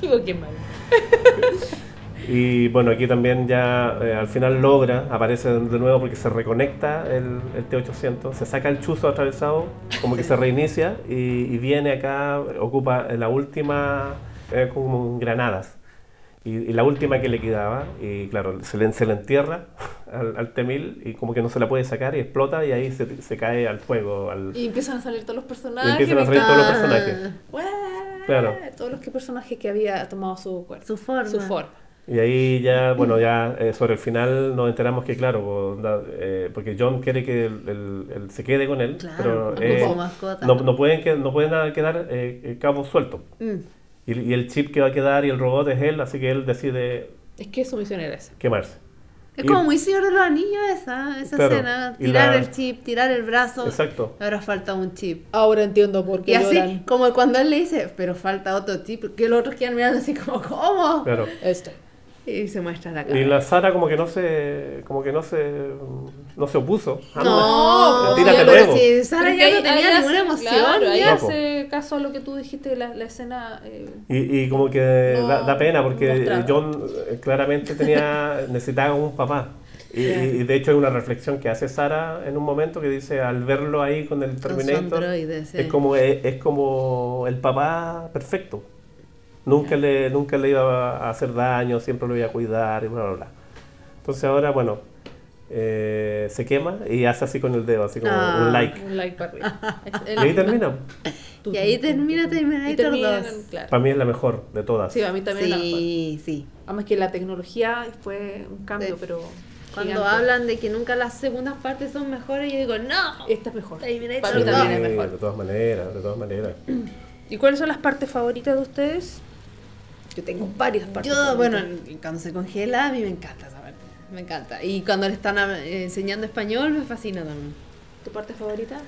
Digo, qué mal. Y bueno, aquí también ya eh, al final logra, aparece de nuevo porque se reconecta el, el T-800, se saca el chuzo atravesado, como que se reinicia y, y viene acá, ocupa la última, eh, como granadas. Y, y la última que le quedaba, y claro, se le, se le entierra al, al T-1000 y como que no se la puede sacar y explota y ahí se, se cae al fuego. Al, Y empiezan a salir todos los y personajes. empiezan a salir todos los personajes. ¡Guau! Claro. Todos los que personajes que había tomado su cuerpo. Su forma. Su forma. Y ahí ya, bueno, ya eh, sobre el final nos enteramos que, claro, eh, porque John quiere que él, él- él se quede con él, Claro, pero eh, no, no pueden, no pueden nada quedar eh, eh, cabos sueltos. Mm. Y, y el chip que va a quedar y el robot es él, así que él decide Es que su misión era esa. quemarse. Es Y- como muy Señor de los Anillos esa, esa Claro, escena. Tirar la- el chip, tirar el brazo. Exacto. Ahora falta un chip. Ahora entiendo por qué Y así, lloran. como cuando él le dice, pero falta otro chip, que los otros quedan mirando así como, ¿cómo? Claro. Este. Y se muestra la cara. Y la Sara como que no se, como que no se, no se opuso. Ah, No, tírate pero luego. si Sara ya no tenía ninguna hace- emoción. Claro, ahí hace caso a lo que tú dijiste, la, la escena. eh, Y, y como que No, da, da pena porque mostraba. John eh, claramente tenía necesitaba un papá. Y, y de hecho hay una reflexión que hace Sara en un momento que dice al verlo ahí con el Con Terminator androide, sí. es como es, es como el papá perfecto. Nunca le nunca le iba a hacer daño, siempre lo iba a cuidar y bla bla bla. Entonces ahora bueno eh, se quema y hace así con el dedo, así como Ah. un like. un like para arriba. Y ahí termina. Y ahí termina Y Terminator termina 2. con- claro. Para mí es la mejor de todas. Sí, a mí también la mejor. Sí, sí. Además que la tecnología fue un cambio, Sí. pero. Cuando gigante. hablan de que nunca las segundas partes son mejores, yo digo, no. Esta es mejor. Terminator Para mí Sí, también es mejor. de todas maneras, de todas maneras. ¿Y cuáles son las partes favoritas de ustedes? Yo tengo varias partes. Yo, bueno, cuando se congela, a mí me encanta esa parte. Me encanta. Y cuando le están eh, enseñando español, me fascina también. ¿Tu parte favorita?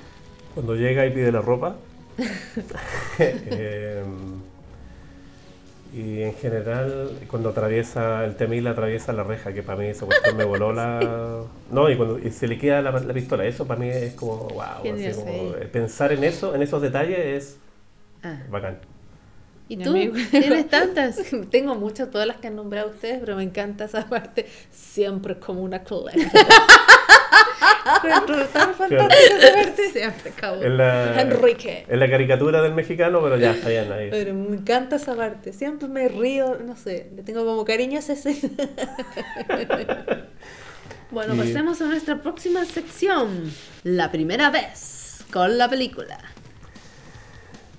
Cuando llega y pide la ropa. eh, y en general, cuando atraviesa el Temil, atraviesa la reja, que para mí esa cuestión me voló la. No, y cuando y se le queda la, la pistola, eso para mí es como, wow. Así como, eh, Pensar en eso, en esos detalles es Ah. bacán. ¿Y tú? amigo. ¿Tienes tantas? Tengo muchas, todas las que han nombrado ustedes, pero me encanta esa parte. Siempre es como una colecta. Encuentro tan fantástica esa parte. Siempre acabo. Es la, Enrique. es la caricatura del mexicano, pero ya está bien ahí. Pero me encanta esa parte. Siempre me río, no sé, le tengo como cariño a esa escena. Bueno, Y- pasemos a nuestra próxima sección. La primera vez con la película.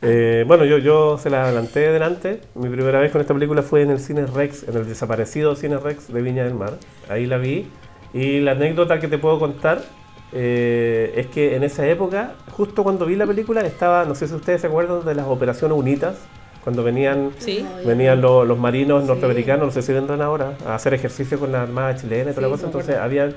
Eh, bueno, yo, yo se la adelanté delante. Mi primera vez con esta película fue en el Cine Rex, en el desaparecido Cine Rex de Viña del Mar. Ahí la vi. Y la anécdota que te puedo contar eh, es que en esa época, justo cuando vi la película, estaba, no sé si ustedes se acuerdan de las operaciones unitas, cuando venían, Sí. venían los, los marinos norteamericanos, no sé si vendrán ahora, a hacer ejercicio con la Armada chilena y toda la Sí, cosa. me Entonces había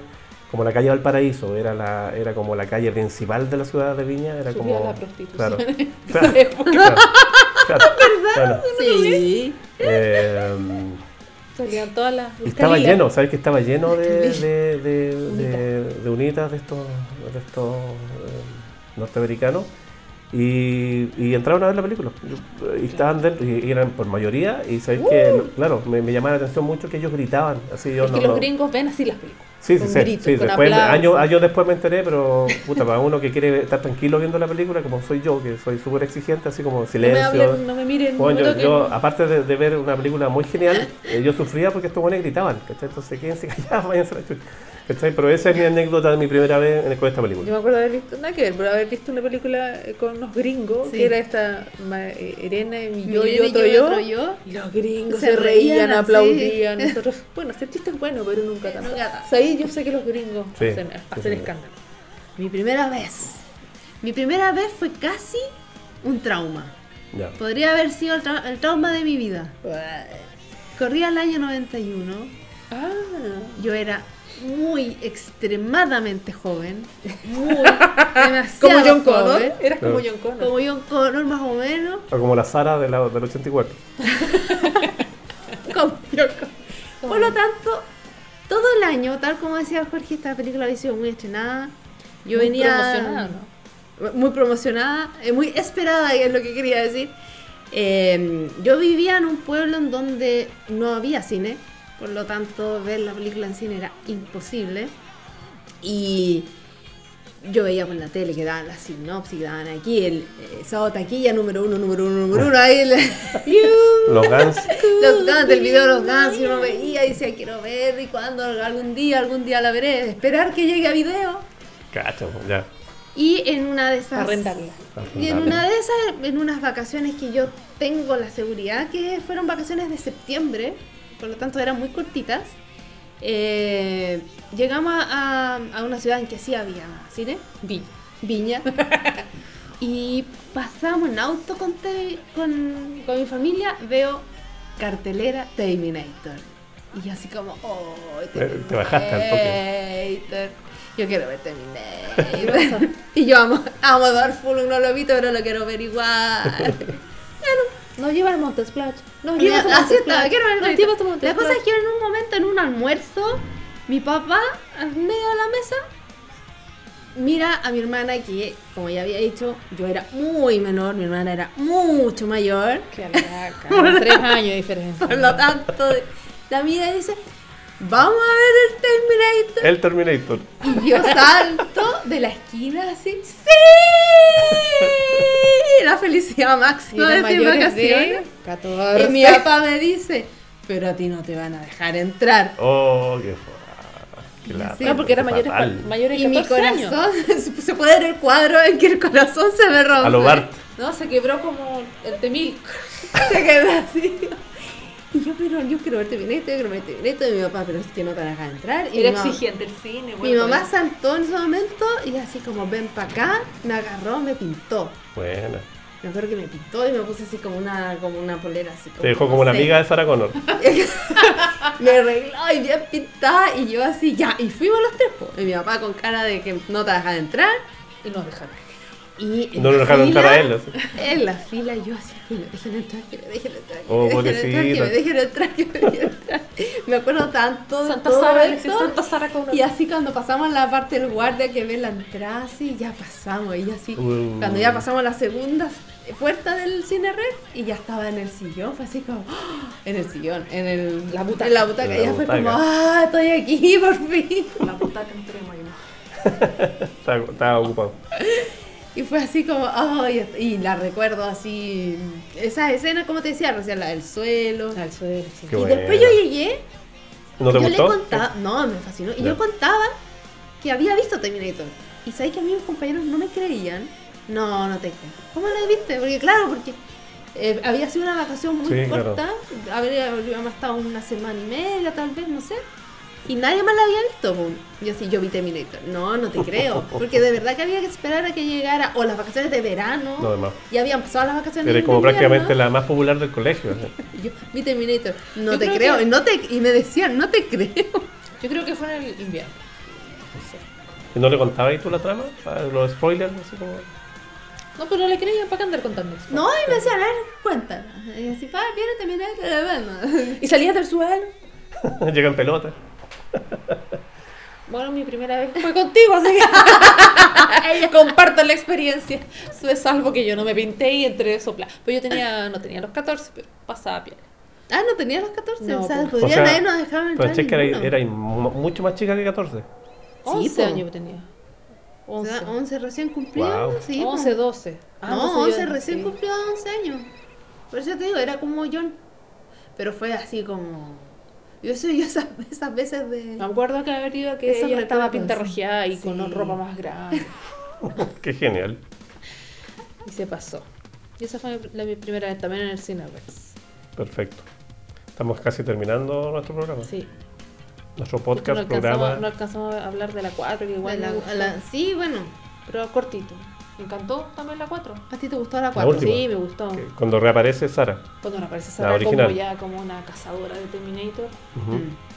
como la calle Valparaíso, era, la, era como la calle principal de la ciudad de Viña. Era Subía como, la prostitución Claro. Claro, claro, claro, claro. Sí. Eh, Salían todas las. estaba calilas. lleno, ¿sabes que estaba lleno de, de, de, de- de unitas de estos, de estos eh, norteamericanos? Y, y entraron a ver la película. Y estaban dentro, y, eran por mayoría, y sabéis que, claro, me, me llamaba la atención mucho que ellos gritaban. Así yo Uh. Es no, que los no- gringos ven así las películas. Sí, sí, con sí, gritos, sí, con después, años, años después me enteré, pero puta, para uno que quiere estar tranquilo viendo la película, como soy yo, que soy súper exigente, así como No me silencio. hablen, no me miren. Bueno, no yo, yo, aparte de, de ver una película muy genial, eh, yo sufría porque estos buenos gritaban, ¿cachai? Entonces quédense callados, váyanse a la chucha, ¿cachai? Pero esa es mi anécdota de mi primera vez en- con esta película. Yo me acuerdo de haber visto, nada que ver, pero haber visto una película eh, con unos gringos, Sí. que era esta ma- eh, Irene, mi yo Miren y otro yo. otro yo. Y los gringos Se se, reían, aplaudían. Nosotros, bueno, este chiste es bueno, pero nunca tanto. Nunca tanto. Yo sé que los gringos Sí, hacen, hacen sí. escándalo. Mi primera vez. Mi primera vez fue casi un trauma. Ya. Podría haber sido el, tra- el trauma de mi vida. Corría el año 91. Ah, Yo era muy extremadamente joven. Muy demasiado como John Connor. joven. Eras como. John Connor. Como John Connor más o menos. O como la Sara de la, del 84. Como John Connor. Por lo tanto, todo el año, tal como decía Jorge, esta película había sido muy estrenada. Yo Muy venía promocionada, ¿no? muy promocionada, eh, muy esperada, es lo que quería decir. Eh, yo vivía en un pueblo en donde no había cine, por lo tanto ver la película en cine era imposible. Y yo veía por la tele que daban la sinopsis, que daban aquí el eh, sábado taquilla número uno, número uno, número uno, ahí el, Los Guns. los Guns, del video de los Guns, y uno veía y decía quiero ver y cuando algún día, algún día la veré, esperar que llegue a video. Cacho, ya. Y en una de esas Arrendarla. y en una de esas, en unas vacaciones que yo tengo la seguridad que fueron vacaciones de septiembre, por lo tanto eran muy cortitas, eh, llegamos a, a una ciudad en que sí había cine, Vi. Viña, y pasamos en auto con, te- con, con mi familia, veo cartelera Terminator. Y yo así como, oh, Eh, te bajaste al toque. Terminator. Yo quiero ver Terminator. y yo amo, amo Dark Full, no lo he visto, pero lo quiero ver igual. Nos lleva al Monte Splash. Nos llevas a Monte está, Splash. quiero ver Nos llevas a La cosa es que en un momento, en un almuerzo, mi papá, al medio de la mesa, mira a mi hermana que, como ya había dicho, yo era muy menor, mi hermana era mucho mayor. Qué alaca. Tres años de diferencia. Por lo tanto, la mira y dice, vamos a ver el Terminator. El Terminator. Y yo salto de la esquina así, ¡sí! La felicidad máxima de mis de vacaciones. 14. Y mi papá me dice, pero a ti no te van a dejar entrar. Oh, qué. Qué lata, No, porque era mayores, mayores Y de mi 14 años. corazón, se puede ver el cuadro en que el corazón se me rompe. A lo Bart. No, se quebró como el temil. Se quedó así. Y yo, pero yo quiero verte bien esto, yo quiero verte bien esto. Y mi papá, pero es que no te van a dejar entrar. Y Era mi mamá- exigente el cine. Mi bueno, mamá pues. saltó en ese momento y así como ven para acá, me agarró, me pintó. Buena. Me acuerdo que me pintó y me puse así como una, como una polera así. Te dejó como sé. amiga de Sarah Connor. me arregló y bien pintada y yo así, ya, y fuimos los tres, po. y mi papá con cara de que no te dejan entrar Y nos dejaron. y No lo la dejaron entrar fila- a él. así. En la fila yo así, que me dejen entrar, que me dejen entrar, que Oh, me dejen entrar, que me dejen entrar, que me dejen entrar. Me acuerdo tanto de Santa todo Sara, esto. Santa Sara con una- Y así cuando pasamos la parte del guardia que ve la entrada, así ya pasamos. Y así, Uh. cuando ya pasamos la segunda puerta del cine red y ya estaba en el sillón, fue así como, ¡ah! en el sillón, en el, La butaca. en la butaca. La ya fue como, ah, estoy aquí por fin. La butaca entremos y no. Estaba, estaba ocupado. Y fue así como, ay, y la recuerdo así, esa escena, como te decía, recién la del suelo. Al suelo, sí. Qué y después yo llegué ¿No te yo gustó? le contaba, no, me fascinó. Y yo contaba que había visto Terminator. Y sabéis que a mí mis compañeros no me creían No, no te creo. ¿Cómo la viste? Porque claro, porque eh, había sido una vacación muy Sí, claro. corta. Habría, habríamos estado una semana y media, tal vez, no sé. Y nadie más la había visto. Yo sí, yo vi Terminator. No, no te creo. Porque de verdad que había que esperar a que llegara o las vacaciones de verano. No, además. Y habían pasado las vacaciones Eres de como prácticamente la más popular del colegio. Yo vi Terminator. No Yo te creo creo. que- Y, no te, y me decían, no te creo. Yo creo que fue en el invierno. ¿Y no le contabas tú la trama? Los spoilers, así como... No, pero no le creían para qué andar contando eso. No, y me decían, a ver, cuéntala. Y así, pa, viene Terminator. Bueno. Y salías del suelo. Llega en pelota. Bueno, mi primera vez fue contigo, así que comparto la experiencia. Es salvo que yo no me pinté y entré sopla. Pues yo tenía, no tenía los 14, pero pasaba piel. Ah, no tenía los 14. No, o sea, pues. O podrían sea, habernos dejado entrar. Francesca era, ninguno. era mu- mucho más chica que 14. 11 po. años tenía. O 11. sea, 11 recién cumplidos. Guau. Sí, po. 11, 12. Ah, no, entonces 11 yo- recién sí. cumplió 11 años. Por eso te digo, era como John. Pero fue así como. Yo soy yo esas, esas veces de. Me acuerdo que haber ido que ella estaba pintarrojeada y con Sí. ropa más grande. Qué genial. y se pasó. Y esa fue la, mi primera vez también en el Cineverse. Perfecto. Estamos casi terminando nuestro programa. Sí. Nuestro no, podcast, alcanzamos, programa. no alcanzamos a hablar de la 4, que igual la- sí, bueno. pero cortito. Me encantó también la 4. ¿A ti te gustó la La 4? última. Sí, me gustó. Cuando reaparece Sara. Cuando me aparece La Sarah como ya como una cazadora de Terminator.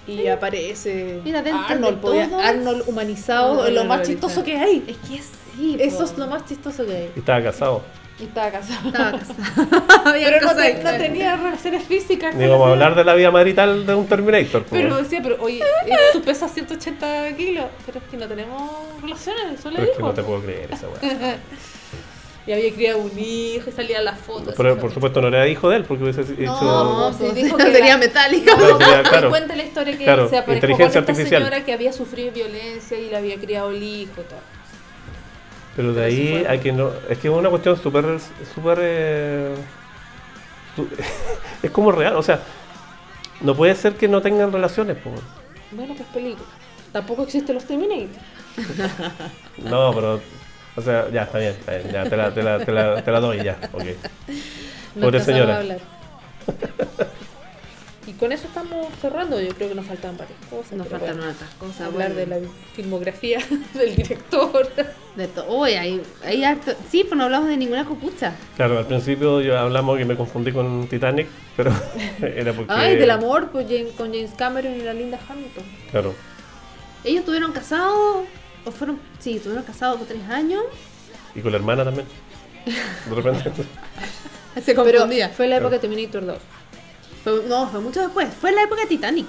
Y aparece Mira, dentro Arnold, todo- Arnold humanizado, No, es lo más chistoso que hay. Es que sí. Eso po. es lo más chistoso que hay. Y estaba casado. Y estaba casado. Estaba casada. Había Pero no, te- no tenía relaciones físicas. Ni vamos a hablar de la vida marital de un Terminator. Pero decía, pero oye, eh, tú pesas 180 kilos, pero es que no tenemos relaciones, eso le Pero es que no te puedo creer esa weá. Y había criado un hijo y salía las fotos. Pero por supuesto no era hijo de él, porque hubiese hecho. No, sí, pues, dijo que sería era- metálico. No, sería- claro. cuenta la historia que Claro, se aparejó con inteligencia esta artificial. señora que había sufrido violencia y le había criado el hijo y todo. Pero de sí ahí fue- a que no. Es que es una cuestión súper. súper. eh, su- es como real, o sea. No puede ser que no tengan relaciones, po. Bueno, pues película. Tampoco existen los Terminator. No, pero. O sea, ya, está bien, está bien, ya, te la, te la, te la, te la doy, ya, ok. No Pobre señora. a hablar. Y con eso estamos cerrando. Yo creo que nos faltan varias cosas. Nos pero faltan bueno, otras cosas. hablar bueno. de la filmografía del director. De todo. Uy, hay, hay harto- Sí, pues no hablamos de ninguna copucha. Claro, al principio yo hablamos que me confundí con Titanic, pero era porque. Ay, del amor pues, James- con James Cameron y la Linda Hamilton. Claro. Ellos estuvieron casados, o fueron, sí, estuvieron casados por tres años. Y con la hermana también. De repente. Se Pero confundía. fue la época de Terminator 2. Fue- no, fue mucho después. Fue en la época de Titanic.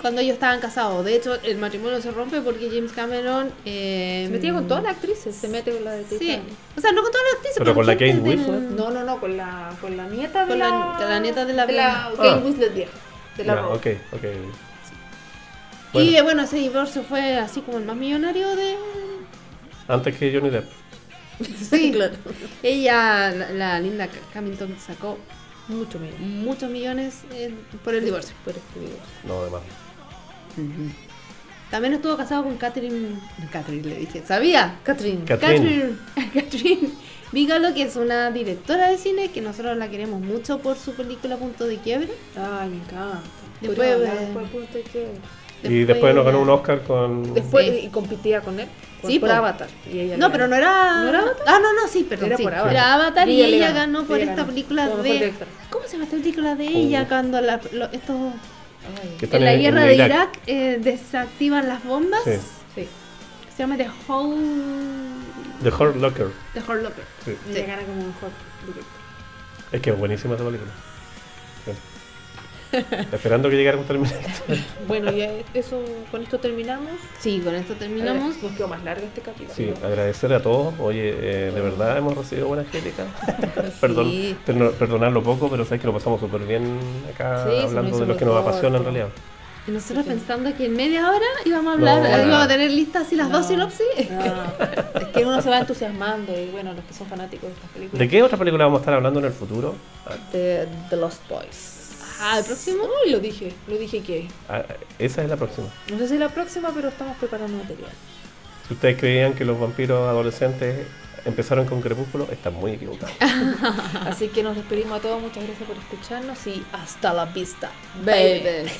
Cuando ellos estaban casados. De hecho, el matrimonio se rompe porque James Cameron. Eh, Se metía con todas las actrices. Se mete con la de Sí. Titanic. O sea, no con todas las actrices. Pero con la Kate del- Winslet. No, no, no, con la, con la nieta de Con la, la- con la nieta de la- de la Ah. Kate Winslet vieja. De la Rose. ok, ok. Y Bueno, eh, bueno, ese divorcio fue así como el más millonario de. antes que Johnny Depp. Sí, claro. Ella, la, la linda Hamilton, sacó Mucho menos. muchos millones en- por el divorcio. Por este divorcio. No, además. También estuvo casado con Catherine. Catherine le dije, ¿sabía? Catherine. Catherine. Catherine, Bigelow, que es una directora de cine que nosotros la queremos mucho por su película Punto de Quiebre. Ay, me encanta. Eh, después, punto de quiebre. Y después nos ganó un Oscar con. Después Sí. y competía con él. Con, Sí, por po. Avatar. Y ella No, pero no era. ¿No era Avatar? Ah, no, no, sí, perdón. Era sí. por Avatar. Era Avatar Y y, ella ella ganó, ganó por ella esta ganó. película Como de. ¿Cómo se llama esta película de ella? Oh. Cuando la, lo- estos. Ay, En la en- guerra en de Irak. Irak eh, desactivan las bombas. Sí. sí. Se llama The Whole. The Hurt Locker. The Whole Locker. Sí. Y ella gana como mejor director. Es que es buenísima esa película. Sí. Esperando que llegara un Terminator. Bueno, ya eso, con esto terminamos. Sí, con esto terminamos. Nos quedó más largo este capítulo. Sí, agradecer a todos. Oye, eh, de verdad hemos recibido buenas críticas. Perdón, Sí. perno- perdonarlo poco, pero sabes que lo pasamos súper bien acá Sí, hablando de lo que nos apasiona en realidad. Y nosotros pensando que en media hora íbamos a hablar, No, eh, íbamos nada. a tener listas así las No. dos sinopsis. No, es que uno se va entusiasmando y bueno, los que son fanáticos de estas películas. ¿De qué otra película vamos a estar hablando en el futuro? De The Lost Boys. Ah, ¿el próximo? Uy, lo dije, lo dije que. ah, esa es la próxima. No sé si es la próxima, pero estamos preparando material. Si ustedes creían que los vampiros adolescentes empezaron con Crepúsculo, están muy equivocados. Así que nos despedimos a todos, muchas gracias por escucharnos y hasta la vista. Baby.